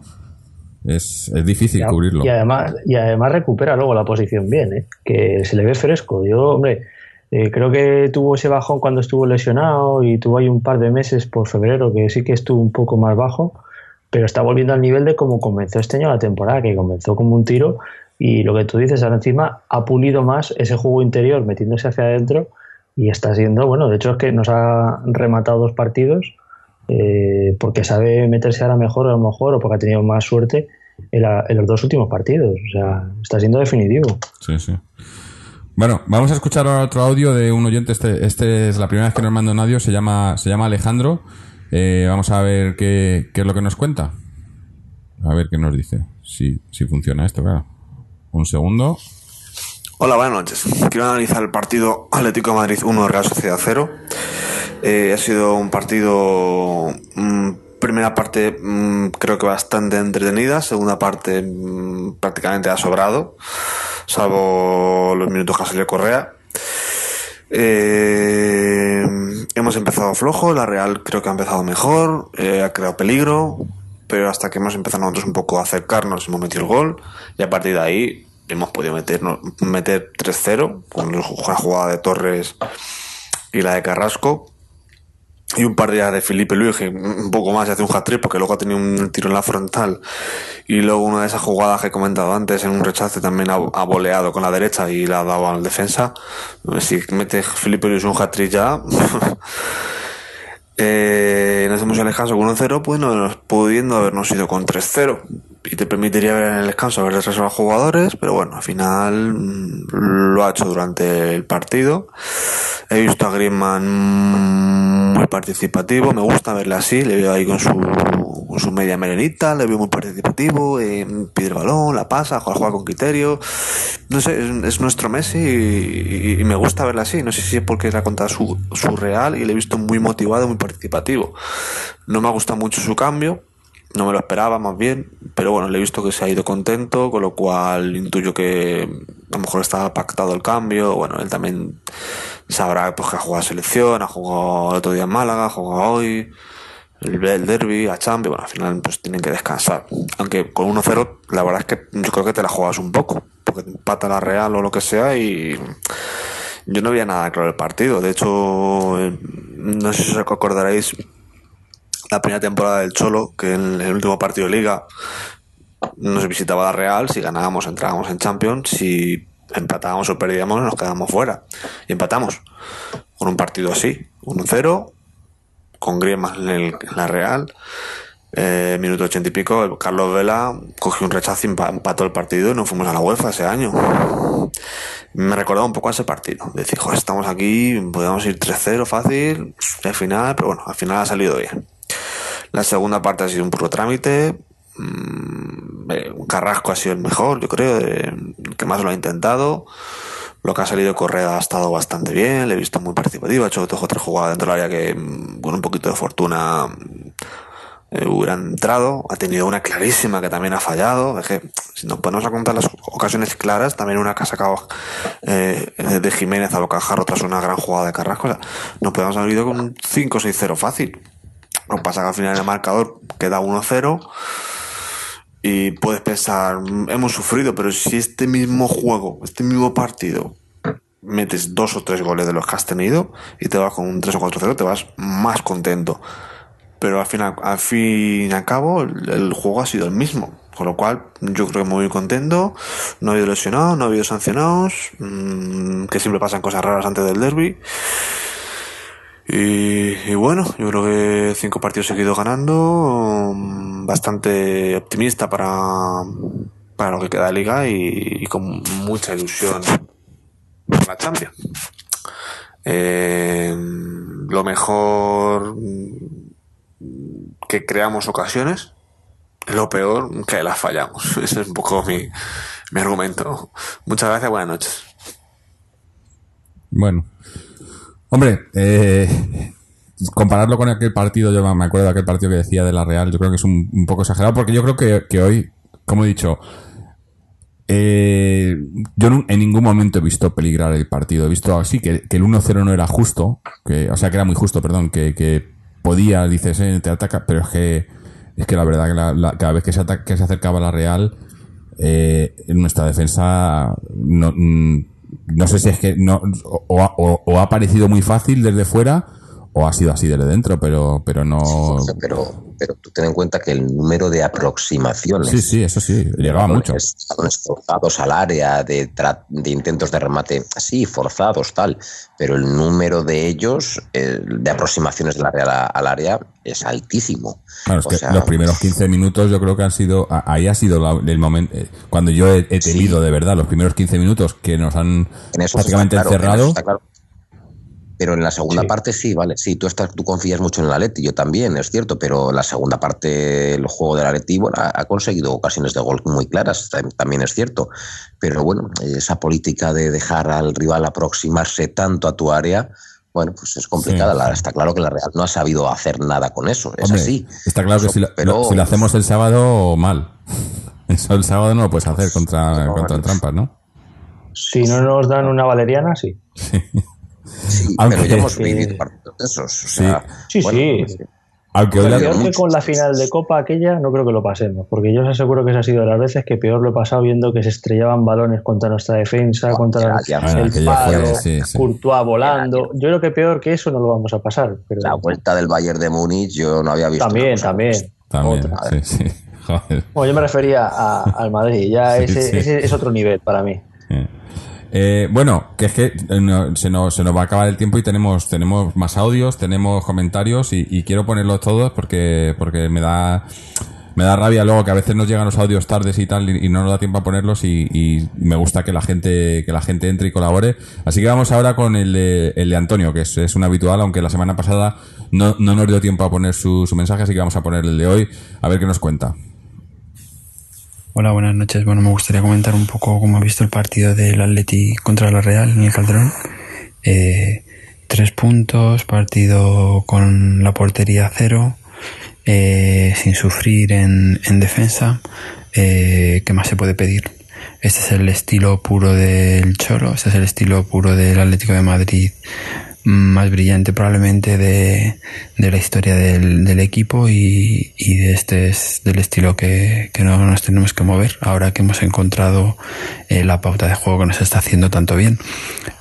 Es, es difícil Y cubrirlo. Y además, y además recupera luego la posición bien, ¿eh? que se le ve fresco. Yo, hombre, eh, creo que tuvo ese bajón cuando estuvo lesionado y tuvo ahí un par de meses por febrero que sí que estuvo un poco más bajo, pero está volviendo al nivel de como comenzó este año la temporada, que comenzó como un tiro y lo que tú dices ahora encima ha pulido más ese juego interior metiéndose hacia adentro y está siendo, bueno, de hecho es que nos ha rematado dos partidos eh, porque sabe meterse ahora mejor a lo mejor o porque ha tenido más suerte en, los dos últimos partidos. O sea, está siendo definitivo. Sí, sí. Bueno, vamos a escuchar ahora otro audio de un oyente. Este, este es la primera vez que nos manda un audio. Se llama, se llama Alejandro. Eh, vamos a ver qué, qué es lo que nos cuenta. A ver qué nos dice. Si, si funciona esto, claro. Un segundo. Hola, buenas noches. Quiero analizar el partido Atlético de Madrid 1 Real Sociedad 0. Eh, ha sido un partido, mm, primera parte mm, creo que bastante entretenida, segunda parte mm, prácticamente ha sobrado, salvo los minutos que salió Correa. Eh, hemos empezado flojo, la Real creo que ha empezado mejor, eh, ha creado peligro, pero hasta que hemos empezado nosotros un poco a acercarnos hemos metido el gol y a partir de ahí hemos podido meternos, meter 3-0 con la jugada de Torres y la de Carrasco. Y un par de días de Felipe Luis, que un poco más y hace un hat-trick porque luego ha tenido un tiro en la frontal. Y luego una de esas jugadas que he comentado antes en un rechace también ha, ha voleado con la derecha y la ha dado al defensa. Si mete Felipe Luis un hat-trick ya, eh, nos hemos alejado con 1-0, pues pudiendo habernos ido con 3-0 y te permitiría ver en el descanso haber los jugadores, pero bueno, al final mm, lo ha hecho durante el partido. He visto a Griezmann muy participativo, me gusta verle así, le veo ahí con su, con su media melenita, le veo muy participativo, eh, pide el balón, la pasa, juega, con criterio. No sé, es, es nuestro Messi y, me gusta verle así. No sé si es porque era contra su, su Real y le he visto muy motivado, muy participativo. No me ha gustado mucho su cambio, no me lo esperaba más bien, pero bueno, le he visto que se ha ido contento, con lo cual intuyo que a lo mejor estaba pactado el cambio, bueno, él también sabrá pues, que ha jugado a selección, ha jugado el otro día en Málaga, ha jugado hoy, el, derby, a Champions, bueno, al final pues tienen que descansar. Aunque con 1-0, la verdad es que yo creo que te la juegas un poco, porque te empata la Real o lo que sea y yo no veía nada claro el partido. De hecho, eh, no sé si os acordaréis la primera temporada del Cholo, que en el último partido de liga nos visitaba la Real, si ganábamos entrábamos en Champions, si empatábamos o perdíamos nos quedábamos fuera. Y empatamos con un partido así, 1-0, con Griezmann en, el- en la Real. Eh, minuto ochenta y pico, Carlos Vela cogió un rechazo y empa- empató el partido y nos fuimos a la UEFA ese año. Me recordaba un poco a ese partido. Decir, joder, estamos aquí, podemos ir 3-0 fácil, al final, pero bueno, al final ha salido bien. La segunda parte ha sido un puro trámite. Mm, eh, Carrasco ha sido el mejor, yo creo, eh, el que más lo ha intentado. Lo que ha salido Correa ha estado bastante bien, le he visto muy participativo, ha hecho dos o tres jugadas dentro del área que mm, con un poquito de fortuna eh, hubiera entrado. Ha tenido una clarísima que también ha fallado. Es que si nos ponemos a contar las ocasiones claras, también una que ha sacado eh, de Jiménez a Bocajarro tras una gran jugada de Carrasco. Nos podemos haber ido con un 5-6-0 fácil. Lo que pasa que al final el marcador queda 1-0 y puedes pensar, "Mm, hemos sufrido, pero si este mismo juego, este mismo partido, metes dos o tres goles de los que has tenido y te vas con un 3 o 4-0, te vas más contento. Pero al final, al fin y al cabo, el, juego ha sido el mismo. Con lo cual, yo creo que muy contento. No ha habido lesionados, no ha habido sancionados. mm, que siempre pasan cosas raras antes del derby. Y, bueno, yo creo que cinco partidos seguidos ganando. mm, Bastante optimista para, para lo que queda de liga y, y con mucha ilusión por la Champions. Eh, lo mejor mm, que creamos ocasiones, lo peor que las fallamos. Ese es un poco mi, mi argumento. Muchas gracias, buenas noches. Bueno. Hombre, eh, compararlo con aquel partido, yo me acuerdo de aquel partido que decía de la Real, yo creo que es un, poco exagerado, porque yo creo que, hoy, como he dicho, eh, yo en ningún momento he visto peligrar el partido. He visto así que, el 1-0 no era justo, que, o sea, que era muy justo, perdón, que, podía, dices, eh, te ataca, pero es que, es que la verdad que la- cada vez que se, acercaba la Real, eh, nuestra defensa no, mm, no sé si es que no o, o- o ha parecido muy fácil desde fuera o ha sido así desde dentro, pero, pero no. Pero, pero tú ten en cuenta que el número de aproximaciones. Sí, sí, eso sí, llegaba mucho. Forzados al área, de, de intentos de remate, sí, forzados, tal. Pero el número de ellos, de aproximaciones del área al área, es altísimo. Claro, es que los primeros 15 minutos yo creo que han sido. Ahí ha sido el momento. Eh, cuando yo he, tenido de verdad los primeros 15 minutos que nos han prácticamente encerrado pero en la segunda parte sí, vale. Sí, tú, estás, tú confías mucho en el Atleti, yo también, es cierto, pero la segunda parte, el juego del Atleti, bueno, ha, conseguido ocasiones de gol muy claras, también es cierto. Pero bueno, esa política de dejar al rival aproximarse tanto a tu área, bueno, pues es complicada. está claro que la Real no ha sabido hacer nada con eso, es así. Está claro que si lo, pero, si lo hacemos el sábado, mal. Eso el sábado no lo puedes hacer contra, contra trampas, ¿no? Si no nos dan una valeriana, sí. Sí. Sí, pero ya hemos vivido partidos de esos. sí, sí. Pues, Aunque peor que con la final de Copa aquella, no creo que lo pasemos, porque yo os aseguro que esa ha sido de las veces que peor lo he pasado viendo que se estrellaban balones contra nuestra defensa, contra el palo, Courtois volando. Yo creo que peor que eso no lo vamos a pasar. Pero... La vuelta del Bayern de Múnich yo no había visto. También, también. También, sí, sí. Bueno, yo me refería al Madrid, ya ese, ese, es otro nivel para mí. Eh, bueno, que es que eh, se, nos, va a acabar el tiempo y tenemos, tenemos más audios, tenemos comentarios y, quiero ponerlos todos porque, porque me da me da rabia luego que a veces nos llegan los audios tardes y tal y, no nos da tiempo a ponerlos y, me gusta que la gente que la gente entre y colabore. Así que vamos ahora con el de, el de Antonio que es, es, un habitual aunque la semana pasada no, no nos dio tiempo a poner su, su mensaje así que vamos a poner el de hoy a ver qué nos cuenta Hola, buenas noches. Bueno, me gustaría comentar un poco cómo he visto el partido del Atleti contra la Real en el Calderón. Eh, tres puntos, partido con la portería cero, eh, sin sufrir en, en defensa. Eh, ¿Qué más se puede pedir? Este es el estilo puro del Choro, este es el estilo puro del Atlético de Madrid más brillante probablemente de, de la historia del, del equipo y, y, de este es del estilo que, que, no nos tenemos que mover ahora que hemos encontrado eh, la pauta de juego que nos está haciendo tanto bien.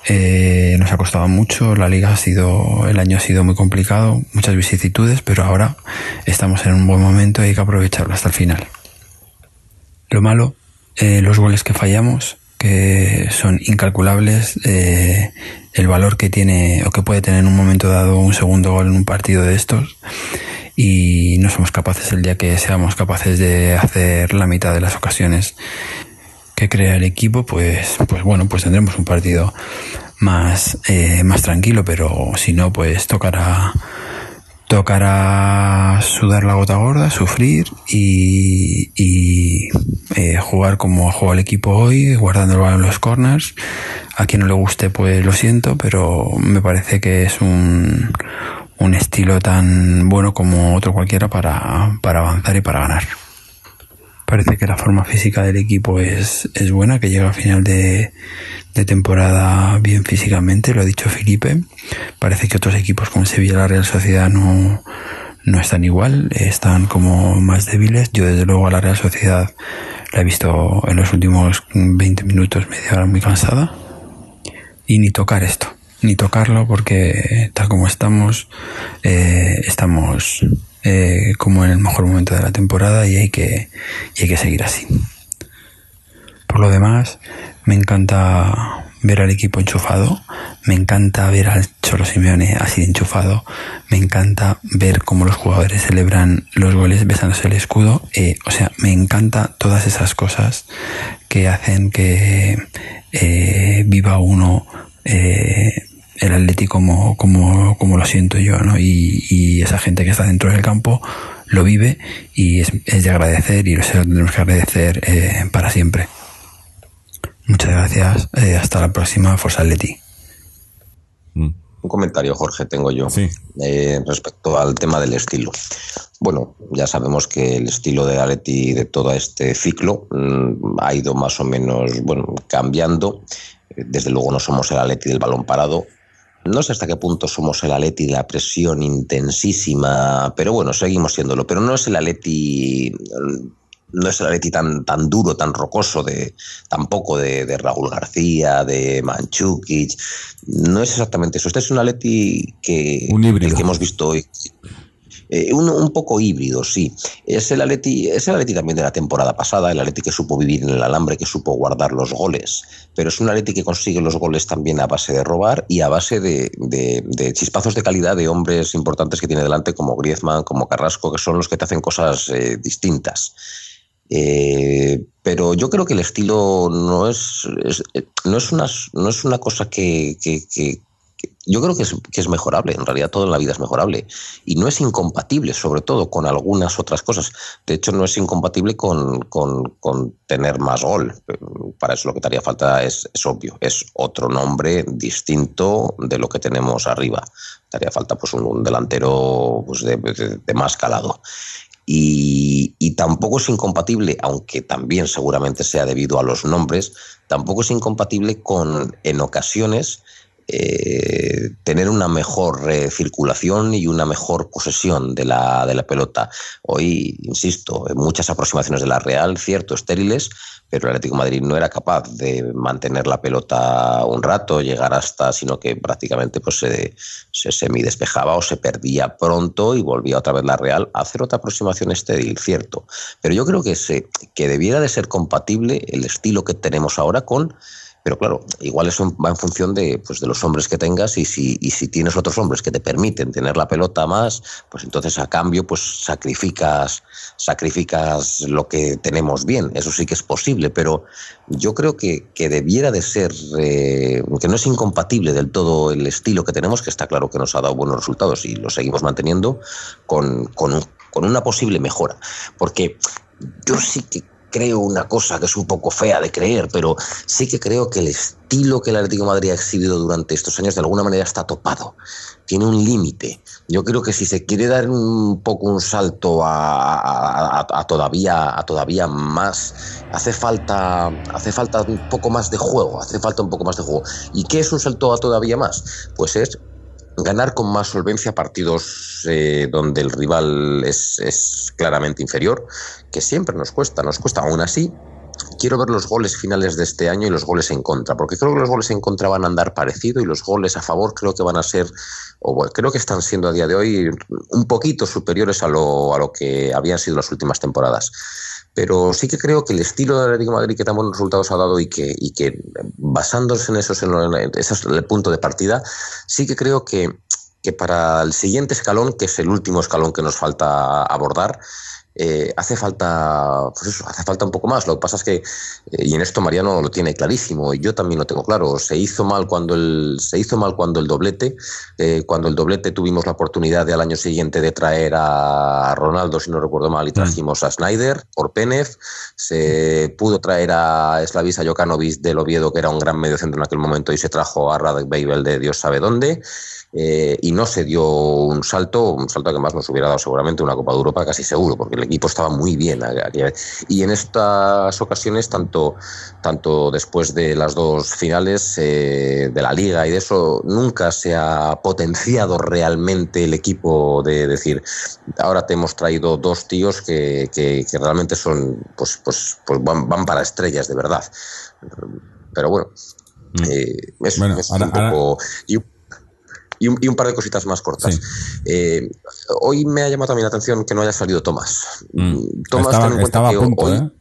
Eh, nos ha costado mucho la liga ha sido el año ha sido muy complicado muchas vicisitudes pero ahora estamos en un buen momento y hay que aprovecharlo hasta el final. Lo malo eh, los goles que fallamos que son incalculables eh, el valor que tiene o que puede tener en un momento dado un segundo gol en un partido de estos. Y no somos capaces el día que seamos capaces de hacer la mitad de las ocasiones que crea el equipo pues pues bueno pues tendremos un partido más eh, más tranquilo pero si no pues tocará tocará sudar la gota gorda, sufrir y, y eh, jugar como ha jugado el equipo hoy, guardando el balón en los corners. A quien no le guste, pues lo siento, pero me parece que es un, un estilo tan bueno como otro cualquiera para, para avanzar y para ganar. Parece que la forma física del equipo es, es buena, que llega al final de, de temporada bien físicamente, lo ha dicho Felipe. Parece que otros equipos como Sevilla la Real Sociedad no, no están igual, están como más débiles. Yo desde luego a la Real Sociedad la he visto en los últimos 20 minutos, media hora muy cansada. Y ni tocar esto, ni tocarlo porque tal como estamos, eh, estamos eh, como en el mejor momento de la temporada y hay que, hay que seguir así. Por lo demás, me encanta ver al equipo enchufado, me encanta ver al Cholo Simeone así enchufado, me encanta ver cómo los jugadores celebran los goles besándose el escudo, eh, o sea, me encanta todas esas cosas que hacen que eh, viva uno eh, el Atlético como, como, como lo siento yo, ¿no? Y, y, esa gente que está dentro del campo lo vive y es, es de agradecer y lo tendremos que agradecer eh, para siempre. Muchas gracias. Eh, hasta la próxima. Forza Leti. Mm. Un comentario, Jorge, tengo yo eh, respecto al tema del estilo. Bueno, ya sabemos que el estilo de Aleti de todo este ciclo mm, ha ido más o menos bueno, cambiando. Desde luego no somos el Aleti del balón parado. No sé hasta qué punto somos el Aleti de la presión intensísima, pero bueno, seguimos siéndolo. Pero no es el Aleti no es el Atleti tan, tan duro, tan rocoso, de, tampoco de, de Raúl García, de Manchukic. No es exactamente eso. Este es un Atleti que, Un híbrido. el que hemos visto hoy. Eh, un, poco híbrido, sí. Es el, Atleti, es el también de la temporada pasada, el Atleti que supo vivir en el alambre, que supo guardar los goles. Pero es un Atleti que consigue los goles también a base de robar y a base de, chispazos de calidad de hombres importantes que tiene delante, como Griezmann, como Carrasco, que son los que te hacen cosas eh, distintas. Eh, pero yo creo que el estilo no es, no es, una, no es una cosa que- yo creo que es, que es mejorable, en realidad todo en la vida es mejorable y no es incompatible sobre todo con algunas otras cosas. De hecho no es incompatible con, con- tener más gol. Para eso lo que te haría falta es, es obvio, es otro nombre distinto de lo que tenemos arriba. Te haría falta pues un, delantero pues, de- de más calado. Y, y tampoco es incompatible, aunque también seguramente sea debido a los nombres, tampoco es incompatible con, en ocasiones, eh, tener una mejor eh, circulación y una mejor posesión de la, de la pelota. Hoy, insisto, en muchas aproximaciones de la Real, cierto, estériles, pero el Atlético Madrid no era capaz de mantener la pelota un rato, llegar hasta, sino que prácticamente pues, se, se semidespejaba o se perdía pronto y volvía otra vez la Real a hacer otra aproximación estéril, cierto. Pero yo creo que, se, que debiera de ser compatible el estilo que tenemos ahora con pero claro, igual eso va en función de, pues, de los hombres que tengas y si, y si tienes otros hombres que te permiten tener la pelota más, pues entonces a cambio pues sacrificas, sacrificas lo que tenemos bien. Eso sí que es posible, pero yo creo que, que debiera de ser, eh, que no es incompatible del todo el estilo que tenemos, que está claro que nos ha dado buenos resultados y lo seguimos manteniendo, con, con, con una posible mejora. Porque yo sí que creo una cosa que es un poco fea de creer, pero sí que creo que el estilo que el Atlético de Madrid ha exhibido durante estos años de alguna manera está topado. Tiene un límite. Yo creo que si se quiere dar un poco un salto a, a- todavía, a todavía más, hace falta, hace falta un poco más de juego, hace falta un poco más de juego. ¿Y qué es un salto a todavía más? Pues es ganar con más solvencia partidos eh, donde el rival es, claramente inferior, que siempre nos cuesta, nos cuesta. Aún así, quiero ver los goles finales de este año y los goles en contra, porque creo que los goles en contra van a andar parecido y los goles a favor creo que van a ser, o bueno, creo que están siendo a día de hoy un poquito superiores a lo, a lo que habían sido las últimas temporadas. Pero sí que creo que el estilo del Atlético de Madrid que tan buenos resultados ha dado y que, basándose en lo- en ese es el punto de partida, sí que creo que, que para el siguiente escalón, que es el último escalón que nos falta abordar, eh, hace falta pues eso, hace falta un poco más. Lo que pasa es que, eh, y en esto Mariano lo tiene clarísimo, y yo también lo tengo claro, se hizo mal cuando el, se hizo mal cuando el doblete, eh, cuando el doblete tuvimos la oportunidad de al año siguiente de traer a Ronaldo, si no recuerdo mal, y trajimos a Snyder por Penef, se pudo traer a Slavisa Jokanovic del Oviedo, que era un gran medio centro en aquel momento, y se trajo a Radek Babel de Dios sabe dónde. y no se dio un salto, un salto que más nos hubiera dado seguramente una Copa de Europa casi seguro, porque el equipo estaba muy bien. Y en estas ocasiones, tanto, tanto después de las dos finales eh, de la liga y de eso, nunca se ha potenciado realmente el equipo de decir, ahora te hemos traído dos tíos que, que- que realmente son, pues, pues, pues van, van para estrellas de verdad. Pero bueno, eh, es, Bueno, es ahora- un poco... y un- y un, y un par de cositas más cortas. Eh, hoy me ha llamado también la atención que no haya salido Tomás. Mm. Tomás, estaba ten en cuenta estaba a que punto, hoy- ¿eh?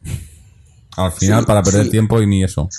Al final, Sí, para perder sí. tiempo y ni eso.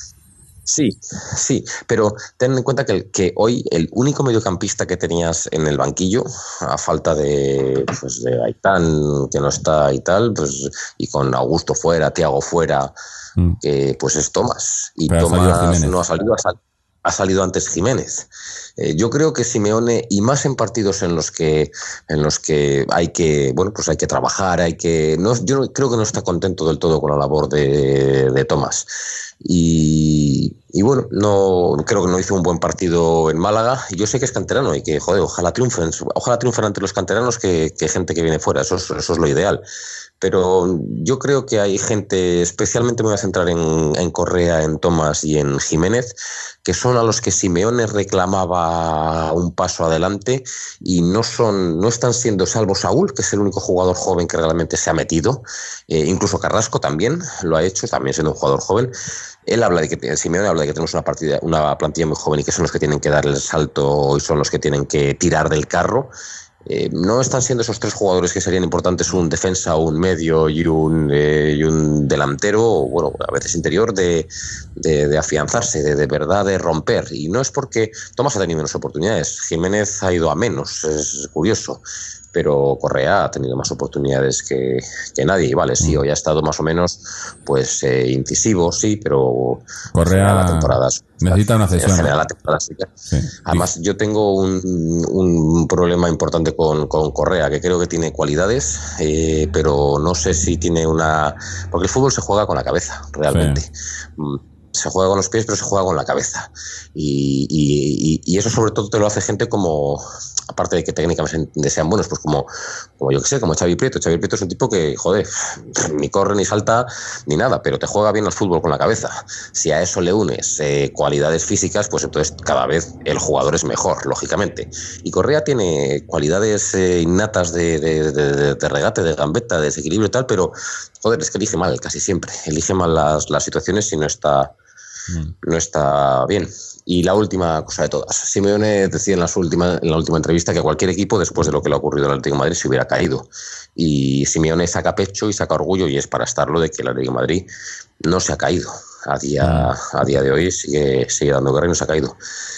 Sí, sí, pero ten en cuenta que, que hoy el único mediocampista que tenías en el banquillo, a falta de, pues, de Gaitán, que no está y tal, pues, y con Augusto fuera, Tiago fuera, Mm. que pues es Tomás. Y Pero salido Tomás no ha salido, ha, sal- ha salido antes Jiménez. Eh, yo creo que Simeone, y más en partidos en los que, en los que hay que, bueno, pues hay que trabajar, hay que. No, yo creo que no está contento del todo con la labor de, de Tomás. Y, Y bueno, no creo que no hizo un buen partido en Málaga. Yo sé que es canterano y que, joder, ojalá triunfen. Ojalá triunfen ante los canteranos que, que gente que viene fuera. Eso es, eso es lo ideal. Pero yo creo que hay gente, especialmente me voy a centrar en, en Correa, en Tomás y en Jiménez, que son a los que Simeone reclamaba un paso adelante y no son, no están siendo salvo Saúl, que es el único jugador joven que realmente se ha metido, eh, incluso Carrasco también lo ha hecho, también siendo un jugador joven. Él habla de que Simeone habla de que tenemos una partida, una plantilla muy joven y que son los que tienen que dar el salto y son los que tienen que tirar del carro. Eh, no están siendo esos tres jugadores que serían importantes, un defensa, un medio y un, eh, y un delantero, bueno, a veces interior, de, de, de afianzarse, de, de, verdad de romper. Y no es porque Tomás ha tenido menos oportunidades, Jiménez ha ido a menos, es curioso. Pero Correa ha tenido más oportunidades que, que nadie. Y vale, sí, hoy ha estado más o menos pues eh, incisivo, sí, pero Correa la temporada necesita una cesión. En general, la temporada sí. Sí. Además, yo tengo un, un problema importante con, con, Correa, que creo que tiene cualidades, eh, pero no sé si tiene una. Porque el fútbol se juega con la cabeza, realmente. Sí. Se juega con los pies, pero se juega con la cabeza. Y, y, y, eso, sobre todo, te lo hace gente como. Aparte de que técnicamente sean buenos, pues como, como yo que sé, como Xavi Prieto. Xavi Prieto es un tipo que, joder, ni corre, ni salta, ni nada, pero te juega bien al fútbol con la cabeza. Si a eso le unes eh, cualidades físicas, pues entonces cada vez el jugador es mejor, lógicamente. Y Correa tiene cualidades eh, innatas de, de, de, regate, de gambeta, de desequilibrio y tal, pero, joder, es que elige mal casi siempre. Elige mal las, las situaciones y no está. No está bien. Y la última cosa de todas. Simeone decía en, las última, en la última entrevista que cualquier equipo, después de lo que le ha ocurrido al Atlético de Madrid, se hubiera caído. Y Simeone saca pecho y saca orgullo, y es para estarlo, de que el Atlético de Madrid no se ha caído. A día, a día de hoy sigue, sigue dando guerra y no se ha caído.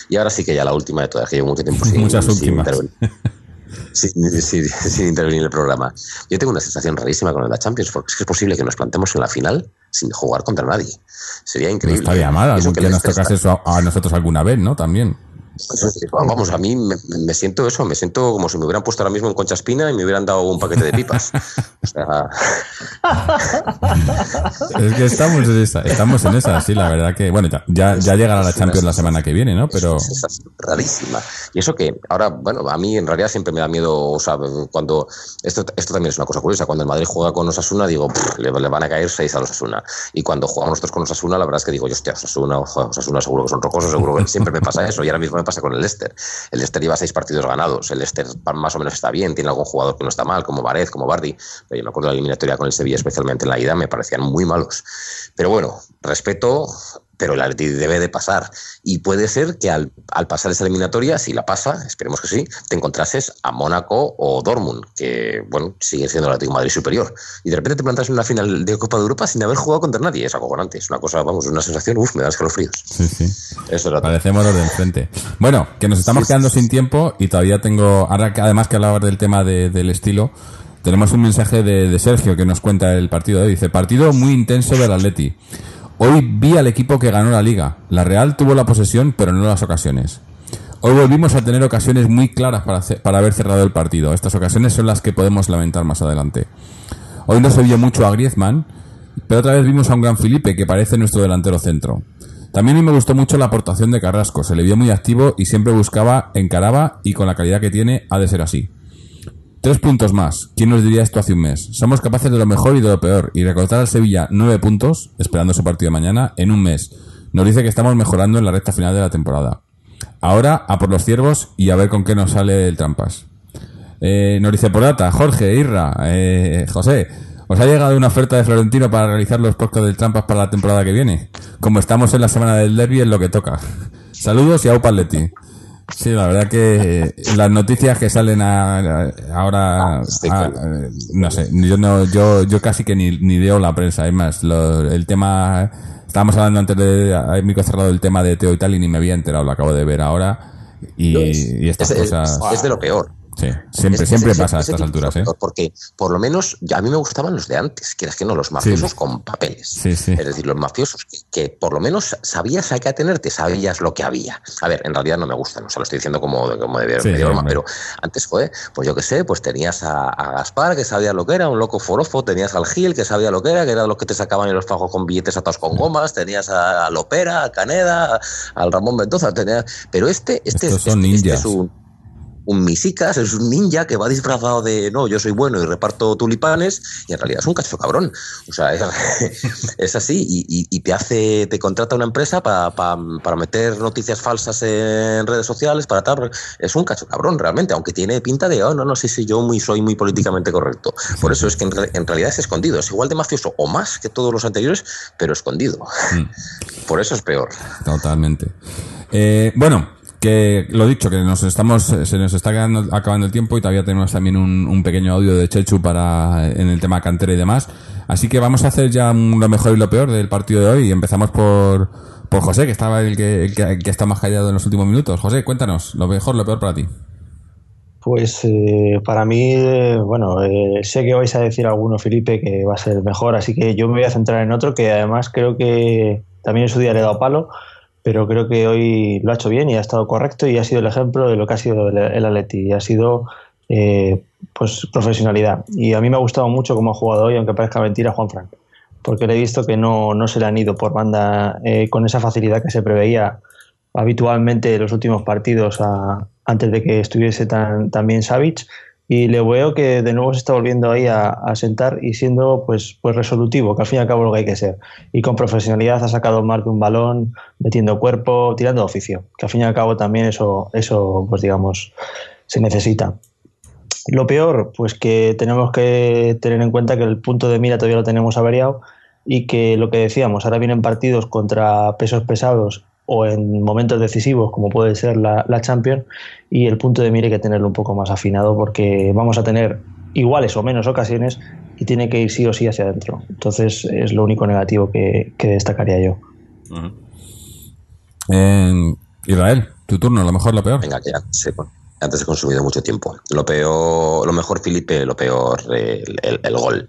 Y ahora sí que ya la última de todas, que llevo mucho tiempo sin, Muchas sin últimas. intervenir. Sin, sin, sin, intervenir en el programa. Yo tengo una sensación rarísima con la Champions, porque es que es posible que nos plantemos en la final sin jugar contra nadie. Sería increíble. No estaría mal, algún que nos tocase eso a, a nosotros alguna vez, ¿no? También. Vamos, a mí me, me, siento eso, me siento como si me hubieran puesto ahora mismo en Concha Espina y me hubieran dado un paquete de pipas. O sea... es que estamos en esa, estamos en esa, sí, la verdad que, bueno, ya, ya llegará la Champions la semana que viene, ¿no? Pero... Es, es rarísima. Y eso que ahora, bueno, a mí en realidad siempre me da miedo, o sea, cuando, esto, esto también es una cosa curiosa, cuando el Madrid juega con Osasuna, digo, le, le, van a caer seis a los Osasuna. Y cuando jugamos nosotros con Osasuna, la verdad es que digo, yo, hostia, Osasuna, Osasuna seguro que son rocosos, seguro que siempre me pasa eso, y ahora mismo me pasa con el Leicester. El Leicester lleva seis partidos ganados. El Leicester más o menos está bien, tiene algún jugador que no está mal, como Varez, como Bardi. Pero yo me acuerdo de la eliminatoria con el Sevilla, especialmente en la ida, me parecían muy malos. Pero bueno, respeto pero el Atleti debe de pasar. Y puede ser que al, al, pasar esa eliminatoria, si la pasa, esperemos que sí, te encontrases a Mónaco o Dortmund, que, bueno, sigue siendo el Atlético Madrid superior. Y de repente te plantas en una final de Copa de Europa sin haber jugado contra nadie. Es acojonante. Es una cosa, vamos, una sensación, uff, me da escalofríos. Sí, sí. Eso era Parecemos los de enfrente. Bueno, que nos estamos sí, quedando sí. sin tiempo y todavía tengo, ahora que además que hablabas del tema de, del estilo, tenemos un mensaje de, de, Sergio que nos cuenta el partido. Dice, partido muy intenso del Atleti. Hoy vi al equipo que ganó la liga. La Real tuvo la posesión, pero no las ocasiones. Hoy volvimos a tener ocasiones muy claras para, para haber cerrado el partido. Estas ocasiones son las que podemos lamentar más adelante. Hoy no se vio mucho a Griezmann, pero otra vez vimos a un gran Felipe que parece nuestro delantero centro. También me gustó mucho la aportación de Carrasco. Se le vio muy activo y siempre buscaba, encaraba y con la calidad que tiene ha de ser así. Tres puntos más. ¿Quién nos diría esto hace un mes? Somos capaces de lo mejor y de lo peor. Y recortar al Sevilla nueve puntos, esperando su partido de mañana, en un mes. Nos dice que estamos mejorando en la recta final de la temporada. Ahora, a por los ciervos y a ver con qué nos sale el trampas. Eh, nos dice por data, Jorge, Irra, eh, José, ¿os ha llegado una oferta de Florentino para realizar los podcasts del trampas para la temporada que viene? Como estamos en la semana del derby, es lo que toca. Saludos y au Paletti. Sí, la verdad que las noticias que salen a, a, ahora, a, no sé, yo no, yo, yo casi que ni, ni leo la prensa. Es más, lo, el tema, estábamos hablando antes de, micro cerrado el tema de Teo y tal y ni me había enterado, lo acabo de ver ahora. Y, y estas es, cosas. Es, de lo peor. Sí, siempre, siempre pasa a estas alturas, ¿eh? Porque por lo menos a mí me gustaban los de antes, quieras que no, los mafiosos Sí. con papeles. Sí, sí. Es decir, los mafiosos que, que por lo menos sabías a qué atenerte, sabías lo que había. A ver, en realidad no me gustan, o sea, lo estoy diciendo como, como de broma, pero antes fue, pues yo qué sé, pues tenías a, a Gaspar que sabía lo que era, un loco forofo, tenías al Gil que sabía lo que era, que era los que te sacaban en los fajos con billetes atados con gomas, tenías a, Lopera, a Caneda, a- al Ramón Mendoza, tenías... pero este, este, Estos es, son este- este es un un misicas, es un ninja que va disfrazado de no, yo soy bueno y reparto tulipanes, y en realidad es un cacho cabrón. O sea, es, es así, y, y- y te hace, te contrata una empresa pa- pa- para meter noticias falsas en redes sociales, para tal. Es un cacho cabrón, realmente, aunque tiene pinta de, oh, no, no, sí, sí, yo muy, soy muy políticamente correcto. Por eso es que en, en realidad es escondido, es igual de mafioso o más que todos los anteriores, pero escondido. Por eso es peor. Totalmente. Eh, bueno, que lo dicho, que nos estamos, se nos está quedando- acabando el tiempo y todavía tenemos también un, pequeño audio de Chechu para en el tema cantera y demás. Así que vamos a hacer ya lo mejor y lo peor del partido de hoy y empezamos por, por José, que estaba el que, el que, el que está más callado en los últimos minutos. José, cuéntanos, lo mejor, lo peor para ti. Pues eh, para mí, eh, bueno, eh, sé que vais a decir alguno, Felipe, que va a ser mejor, así que yo me voy a centrar en otro que además creo que también en su día le he dado palo, pero creo que hoy lo ha hecho bien y ha estado correcto y ha sido el ejemplo de lo que ha sido el, el Atleti y ha sido eh, pues profesionalidad. Y a mí me ha gustado mucho cómo ha jugado hoy, aunque parezca mentira, Juan Frank, porque le he visto que no, no se le han ido por banda eh, con esa facilidad que se preveía habitualmente en los últimos partidos antes de que estuviese tan, tan bien y le veo que de nuevo se está volviendo ahí a, a sentar y siendo pues, pues resolutivo, que al fin y al cabo lo que hay que ser. Y con profesionalidad ha sacado más de un balón, metiendo cuerpo, tirando oficio, que al fin y al cabo también eso, eso pues digamos, se necesita. Lo peor, pues que tenemos que tener en cuenta que el punto de mira todavía lo tenemos averiado y que lo que decíamos, ahora vienen partidos contra pesos pesados o en momentos decisivos como puede ser la, la Champions y el punto de mira hay que tenerlo un poco más afinado porque vamos a tener iguales o menos ocasiones y tiene que ir sí o sí hacia adentro. Entonces es lo único negativo que, que destacaría yo. En Israel, tu turno, lo mejor, lo peor. Venga, que antes he, antes he consumido mucho tiempo. Lo peor, lo mejor, Felipe, lo peor, el, el- el gol.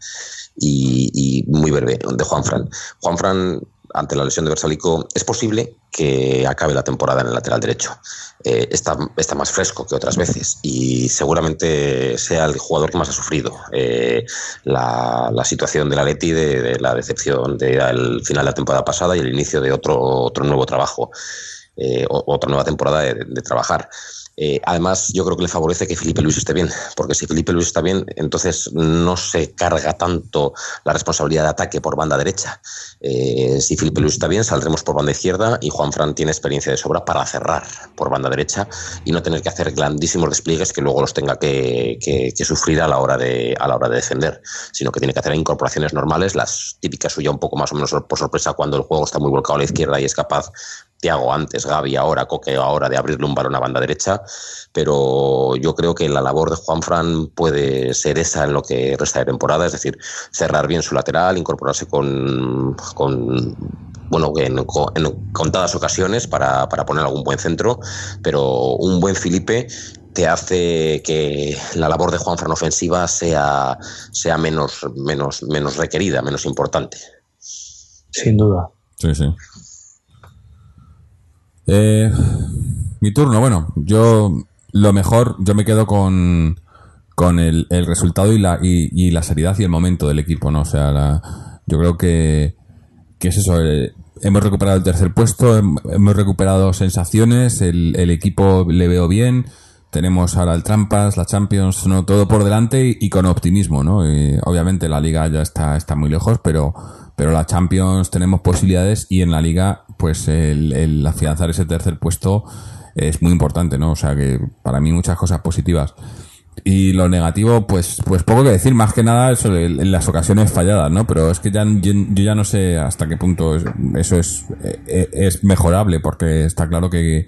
Y, y muy breve, de Juanfran. Juanfran, ante la lesión de Versalico, es posible que acabe la temporada en el lateral derecho. Eh, está, está más fresco que otras veces y seguramente sea el jugador que más ha sufrido eh, la, situación de la Leti, de, de la decepción del final de la temporada pasada y el inicio de otro, otro nuevo trabajo eh, otra nueva temporada de, de trabajar. Eh, además, yo creo que le favorece que Felipe Luis esté bien, porque si Felipe Luis está bien, entonces no se carga tanto la responsabilidad de ataque por banda derecha. Eh, si Felipe Luis está bien, saldremos por banda izquierda y Juan Fran tiene experiencia de sobra para cerrar por banda derecha y no tener que hacer grandísimos despliegues que luego los tenga que, que- sufrir a la, hora de, a la hora de defender, sino que tiene que hacer incorporaciones normales, las típicas suya un poco más o menos por sorpresa cuando el juego está muy volcado a la izquierda y es capaz Tiago antes, Gaby ahora, Coque ahora de abrirle un balón a banda derecha, pero yo creo que la labor de Juan Fran puede ser esa en lo que resta de temporada, es decir, cerrar bien su lateral, incorporarse con, con bueno, en, en contadas ocasiones para, para poner algún buen centro, pero un buen Felipe te hace que la labor de Juan Fran ofensiva sea, sea menos, menos, menos requerida, menos importante. Sin duda. Sí, sí. Eh, mi turno, bueno, yo lo mejor, yo me quedo con, con el, el resultado y la, y, y la seriedad y el momento del equipo, ¿no? O sea, la- yo creo que, que es eso, eh, hemos recuperado el tercer puesto, hem- hemos recuperado sensaciones, el, el equipo le veo bien, tenemos ahora el Trampas, la Champions, ¿no? todo por delante y, con optimismo, ¿no? Y obviamente la liga ya está, está muy lejos, pero, pero la Champions tenemos posibilidades y en la liga, pues el, afianzar ese tercer puesto es muy importante, ¿no? O sea que para mí muchas cosas positivas. Y lo negativo, pues, pues poco que decir, más que nada eso, en las ocasiones falladas, ¿no? Pero es que ya, yo, ya no sé hasta qué punto es- eso es, eh, es mejorable, porque está claro que,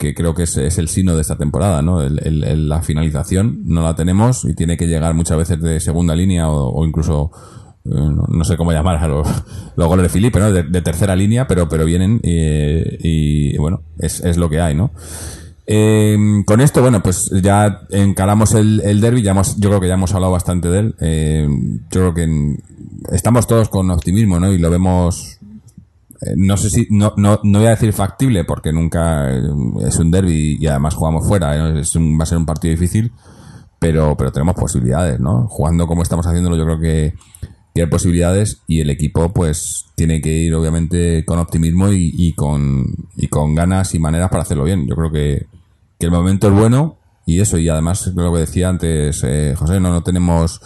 que creo que es, es el sino de esta temporada, ¿no? El- el- el- la finalización no la tenemos y tiene que llegar muchas veces de segunda línea o, incluso eh, no, sé cómo llamar a los, los goles de Felipe, ¿no? De, tercera línea, pero, pero vienen y, bueno, es, es lo que hay, ¿no? Eh, con esto, bueno, pues ya encaramos el, el derby, ya yo creo que ya hemos hablado bastante de él. Eh, yo creo que estamos todos con optimismo, ¿no? Y lo vemos, no sé si, no, no, no voy a decir factible, porque nunca eh, es un derby y además jugamos fuera, ¿eh? es un- va a ser un partido difícil, pero, pero tenemos posibilidades, ¿no? Jugando como estamos haciéndolo, yo creo que, que hay posibilidades y el equipo pues tiene que ir obviamente con optimismo y, y con, y con ganas y maneras para hacerlo bien. Yo creo que, que el momento es bueno y eso, y además lo que decía antes eh, José, no, no tenemos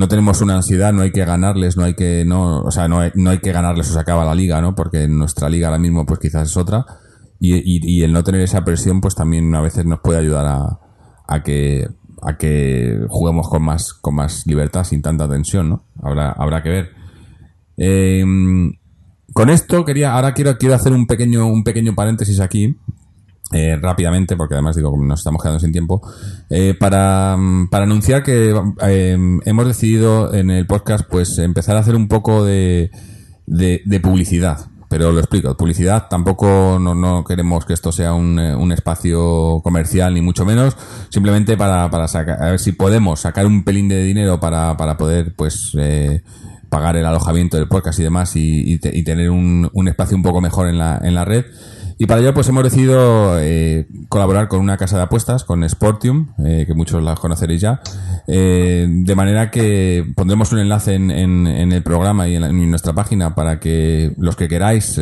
no tenemos una ansiedad, no hay que ganarles, no hay que, no, o sea, no hay, no hay que ganarles o se acaba la liga, ¿no? Porque nuestra liga ahora mismo pues quizás es otra y, el no tener esa presión pues también a veces nos puede ayudar a, a que a que juguemos con más con más libertad sin tanta tensión, ¿no? Habrá habrá que ver. Eh, con esto quería ahora quiero quiero hacer un pequeño un pequeño paréntesis aquí eh, rápidamente, porque además digo, nos estamos quedando sin tiempo, eh, para, mm, para anunciar que eh, hemos decidido en el podcast pues empezar a hacer un poco de, de, de publicidad. Pero lo explico, publicidad tampoco no, no queremos que esto sea un, eh, un espacio comercial ni mucho menos, simplemente para, para sacar, a ver si podemos sacar un pelín de dinero para, para poder pues eh, pagar el alojamiento del podcast y demás y, y te- y tener un, un espacio un poco mejor en la, en la red. Y para ello, pues hemos decidido eh, colaborar con una casa de apuestas, con Sportium, eh, que muchos la conoceréis ya. Eh, de manera que pondremos un enlace en, el programa y en, nuestra página para que los que queráis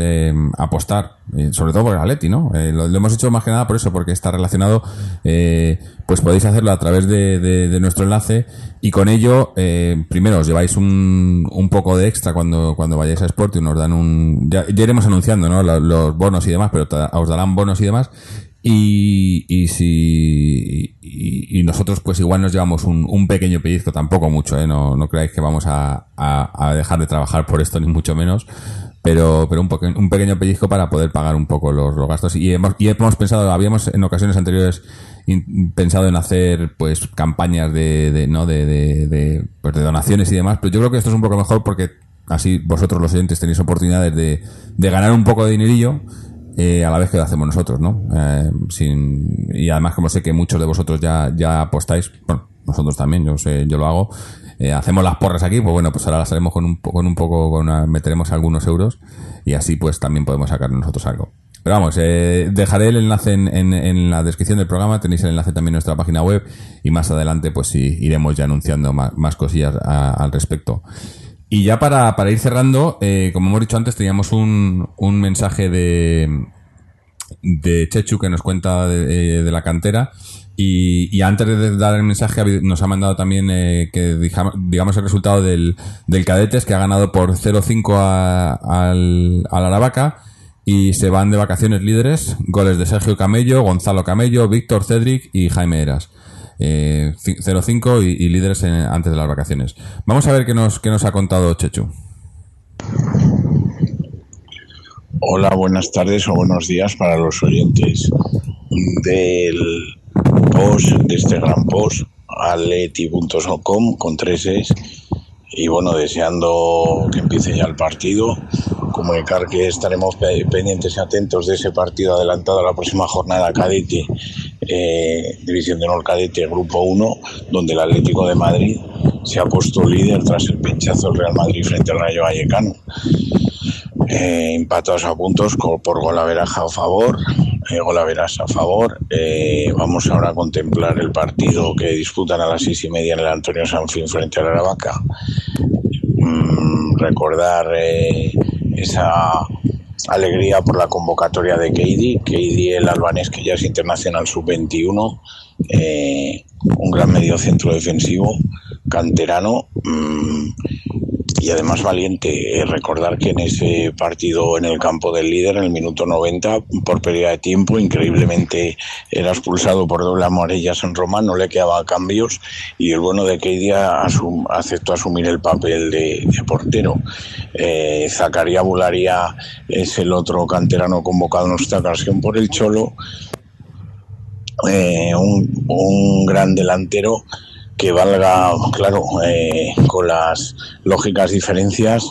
apostar, sobre todo por el Atleti, ¿no? Eh, lo, hemos hecho más que nada por eso, porque está relacionado, eh, pues podéis hacerlo a través de, nuestro enlace y con ello, eh, primero os lleváis un, un poco de extra cuando, cuando vayáis a Sportium, nos dan un... Ya, iremos anunciando, ¿no? Los bonos y demás, pero os darán bonos y demás. Y, y si y, nosotros pues igual nos llevamos un, pequeño pellizco, tampoco mucho, ¿eh? no, creáis que vamos a dejar de trabajar por esto ni mucho menos, pero, pero un, poque- un pequeño pellizco para poder pagar un poco los, los gastos y hemos, y hemos pensado, habíamos en ocasiones anteriores pensado en hacer pues campañas de, de no de, de, de, pues, de donaciones y demás, pero yo creo que esto es un poco mejor porque así vosotros los oyentes tenéis oportunidades de, de ganar un poco de dinerillo eh, a la vez que lo hacemos nosotros, ¿no? Eh, sin, y además, como sé que muchos de vosotros ya, ya apostáis, bueno, nosotros también, yo sé, yo lo hago, eh, hacemos las porras aquí, pues bueno, pues ahora las haremos con un, con un poco, con meteremos algunos euros y así pues también podemos sacar nosotros algo. Pero vamos, eh, dejaré el enlace en, en, en la descripción del programa, tenéis el enlace también en nuestra página web y más adelante pues sí, iremos ya anunciando más, más cosillas al respecto. Y ya para, para ir cerrando, eh, como hemos dicho antes, teníamos un, un mensaje de, de Chechu que nos cuenta de, eh, de la cantera. Y, y antes de dar el mensaje, nos ha mandado también eh, que digamos el resultado del, del Cadetes, que ha ganado por 0-5 a- al, al Aravaca. Y se van de vacaciones líderes. Goles de Sergio Camello, Gonzalo Camello, Víctor Cedric y Jaime Eras. Eh, ci- 0-5 y, y líderes en- antes de las vacaciones. Vamos a ver qué nos, qué nos ha contado Chechu. Hola, buenas tardes o buenos días para los oyentes del post, de este gran post, aleti.com con tres es. Y bueno, deseando que empiece ya el partido, comunicar que estaremos pe- pendientes y atentos de ese partido adelantado a la próxima jornada cadete, eh, División de Honor Cadete, Grupo 1, donde el Atlético de Madrid se ha puesto líder tras el pinchazo del Real Madrid frente al Rayo Vallecano eh, empatados a puntos por golaveraja a favor, eh, golaveras a favor. Eh, vamos ahora a contemplar el partido que disputan a las seis y media en el Antonio Sanfín frente al Aravaca. Mm, recordar eh, esa alegría por la convocatoria de Keidi, Keidi el albanés que ya es internacional sub-21, eh, un gran medio centro defensivo, canterano, mm, y además valiente. Eh, recordar que en ese partido en el campo del líder, en el minuto 90, por pérdida de tiempo, increíblemente era expulsado por doble amarilla San Román, no le quedaba cambios y el bueno de Keidia asum- aceptó asumir el papel de, portero. Eh, Zacarías Bularía es el otro canterano convocado en esta ocasión por el Cholo. Eh, un gran delantero que valga, claro, eh, con las lógicas diferencias.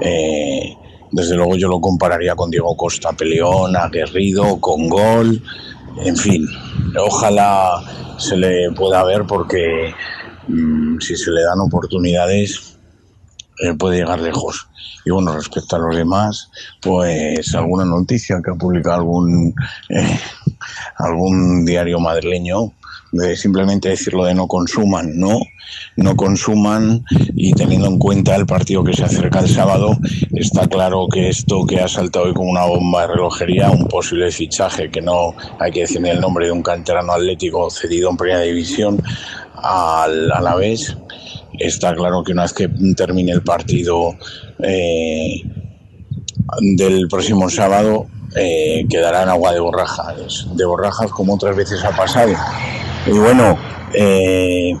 eh, desde luego yo lo compararía con Diego Costa, peleón, aguerrido, con gol, En fin, ojalá se le pueda ver porque mm, si se le dan oportunidades eh, puede llegar lejos. Y bueno, respecto a los demás, pues alguna noticia que ha publicado algún, algún diario madrileño, de simplemente decirlo de no consuman, no, no consuman y teniendo en cuenta el partido que se acerca el sábado, está claro que esto que ha saltado hoy como una bomba de relojería, un posible fichaje que no hay que decir el nombre de un canterano atlético cedido en primera división al Alavés, está claro que una vez que termine el partido eh, del próximo sábado eh, quedará en agua de borrajas, de borrajas como otras veces ha pasado. Y bueno, eh,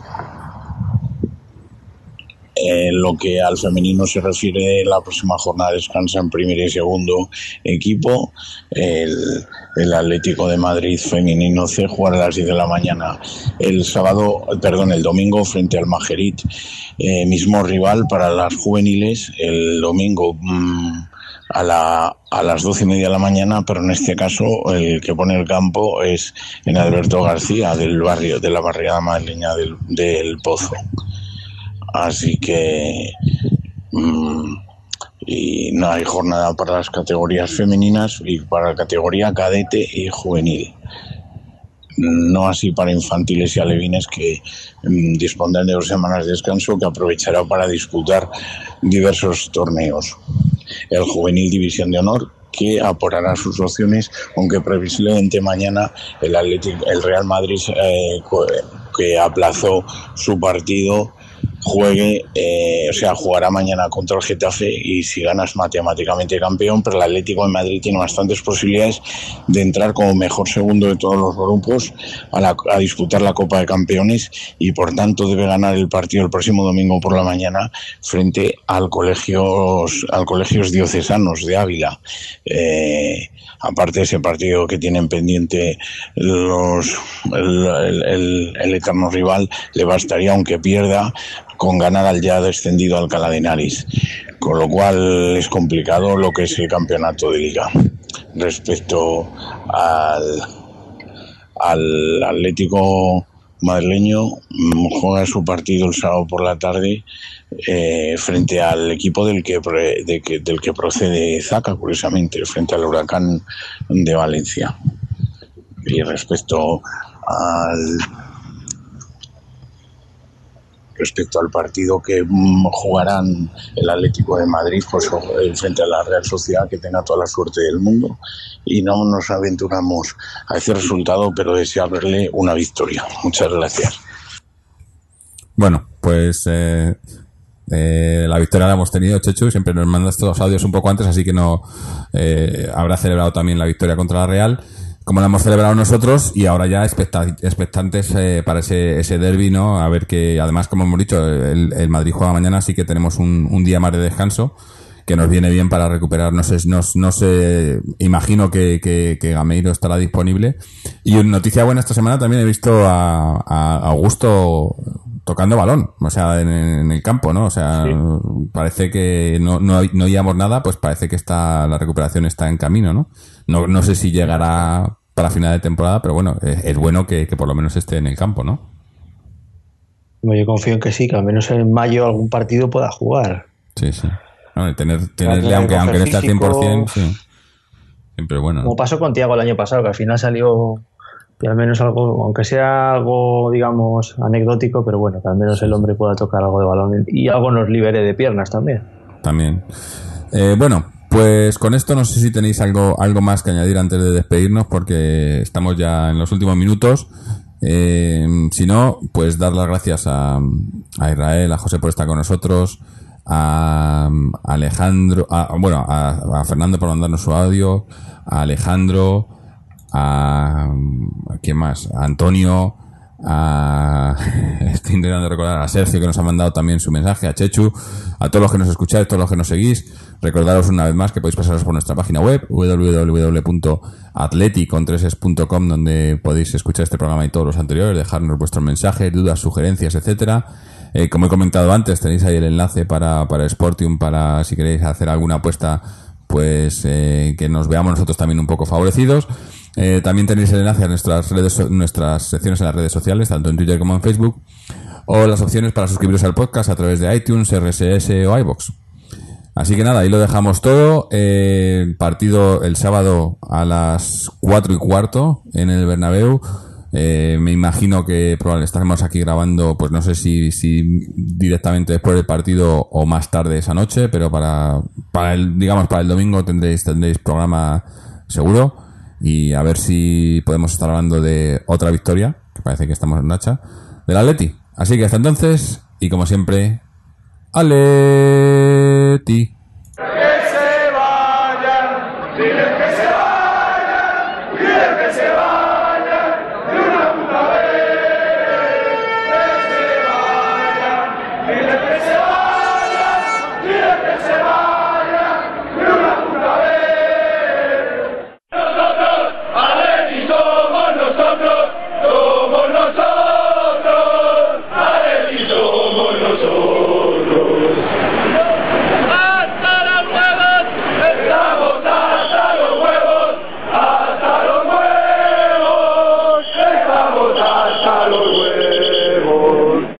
en lo que al femenino se refiere, la próxima jornada descansa en primer y segundo equipo. El, el Atlético de Madrid femenino C jugará a las 10 de la mañana el sábado, perdón, el domingo frente al Majerit, eh, mismo rival para las juveniles, el domingo. mm, a, la, a las doce y media de la mañana, pero en este caso el que pone el campo es en Alberto García, del barrio, de la barriada madrileña del, del Pozo. Así que mm, y no hay jornada para las categorías femeninas y para la categoría cadete y juvenil. No así para infantiles y alevines que mm, dispondrán de dos semanas de descanso que aprovechará para disputar diversos torneos. El juvenil División de Honor que apurará sus opciones, aunque previsiblemente mañana el, Atlético- el Real Madrid, eh, que aplazó su partido, juegue, eh, o sea, jugará mañana contra el Getafe y si ganas matemáticamente campeón, pero el Atlético de Madrid tiene bastantes posibilidades de entrar como mejor segundo de todos los grupos a, la- a disputar la Copa de Campeones y por tanto debe ganar el partido el próximo domingo por la mañana frente al colegios, al colegios diocesanos de Ávila. Eh, aparte de ese partido que tienen pendiente los, el, el- eterno rival, le bastaría, aunque pierda, con ganar al ya descendido Alcalá de Henares. Con lo cual es complicado lo que es el campeonato de liga. Respecto al, al Atlético madrileño, mm, juega su partido el sábado por la tarde eh, frente al equipo del que, de que- del que procede Zaca, curiosamente, frente al Huracán de Valencia. Y respecto al respecto al partido que mm, jugarán el Atlético de Madrid pues, eh, frente a la Real Sociedad, que tenga toda la suerte del mundo. Y no nos aventuramos a ese resultado, pero desearle una victoria. Muchas gracias. Bueno, pues eh, eh, la victoria la hemos tenido, Chechu. Siempre nos mandas todos los audios un poco antes, así que no eh, habrá celebrado también la victoria contra la Real, como la hemos celebrado nosotros, y ahora ya expecta- expectantes eh, para ese, ese derby, ¿no? A ver que, además, como hemos dicho, el, el Madrid juega mañana, así que tenemos un, un día más de descanso que nos viene bien para recuperar. No sé, no, no sé, imagino que, que, que Gameiro estará disponible. Y una noticia buena esta semana también he visto a, a Augusto tocando balón, o sea, en, en el campo, ¿no? O sea, parece que no, no, no oíamos nada, pues parece que está, la recuperación está en camino, ¿no? No, no sé si llegará para final de temporada, pero bueno, es, es bueno que, que por lo menos esté en el campo, ¿no? Yo confío en que sí, que al menos en mayo algún partido pueda jugar. Sí, sí. Tener, tenerle, tener aunque, que aunque no esté al coger 100%, físico. sí. Siempre bueno. Como pasó con Tiago el año pasado, que al final salió y al menos algo, aunque sea algo, digamos, anecdótico, pero bueno, que al menos el hombre pueda tocar algo de balón y algo nos libere de piernas también. también. Eh, bueno, pues con esto no sé si tenéis algo, algo más que añadir antes de despedirnos, porque estamos ya en los últimos minutos. Eh, si no, pues dar las gracias a, a Israel, a José por estar con nosotros, a, Alejandro, a- bueno, a, Fernando por mandarnos su audio, a Alejandro, a, ¿a quién más, a Antonio, a recordar a Sergio que nos ha mandado también su mensaje, a Chechu, a todos los que nos escucháis, todos los que nos seguís, recordaros una vez más que podéis pasaros por nuestra página web www.atleticontreses.com donde podéis escuchar este programa y todos los anteriores, dejarnos vuestros mensajes, dudas, sugerencias, etcétera. Eh, como he comentado antes, tenéis ahí el enlace para, para Sportium para si queréis hacer alguna apuesta pues eh, que nos veamos nosotros también un poco favorecidos. Eh, también tenéis el enlace a nuestras, redes, nuestras secciones en las redes sociales, tanto en Twitter como en Facebook, o las opciones para suscribiros al podcast a través de iTunes, RSS o iBox. Así que nada, ahí lo dejamos todo. Eh, partido el sábado a las 4 y cuarto en el Bernabéu. Eh, me imagino que probablemente estaremos aquí grabando, pues no sé si, directamente después del partido o más tarde esa noche, pero para, para el, digamos, para el domingo tendréis, tendréis programa seguro y a ver si podemos estar hablando de otra victoria, que parece que estamos en racha, del Atleti. Así que hasta entonces, y como siempre, Aleti.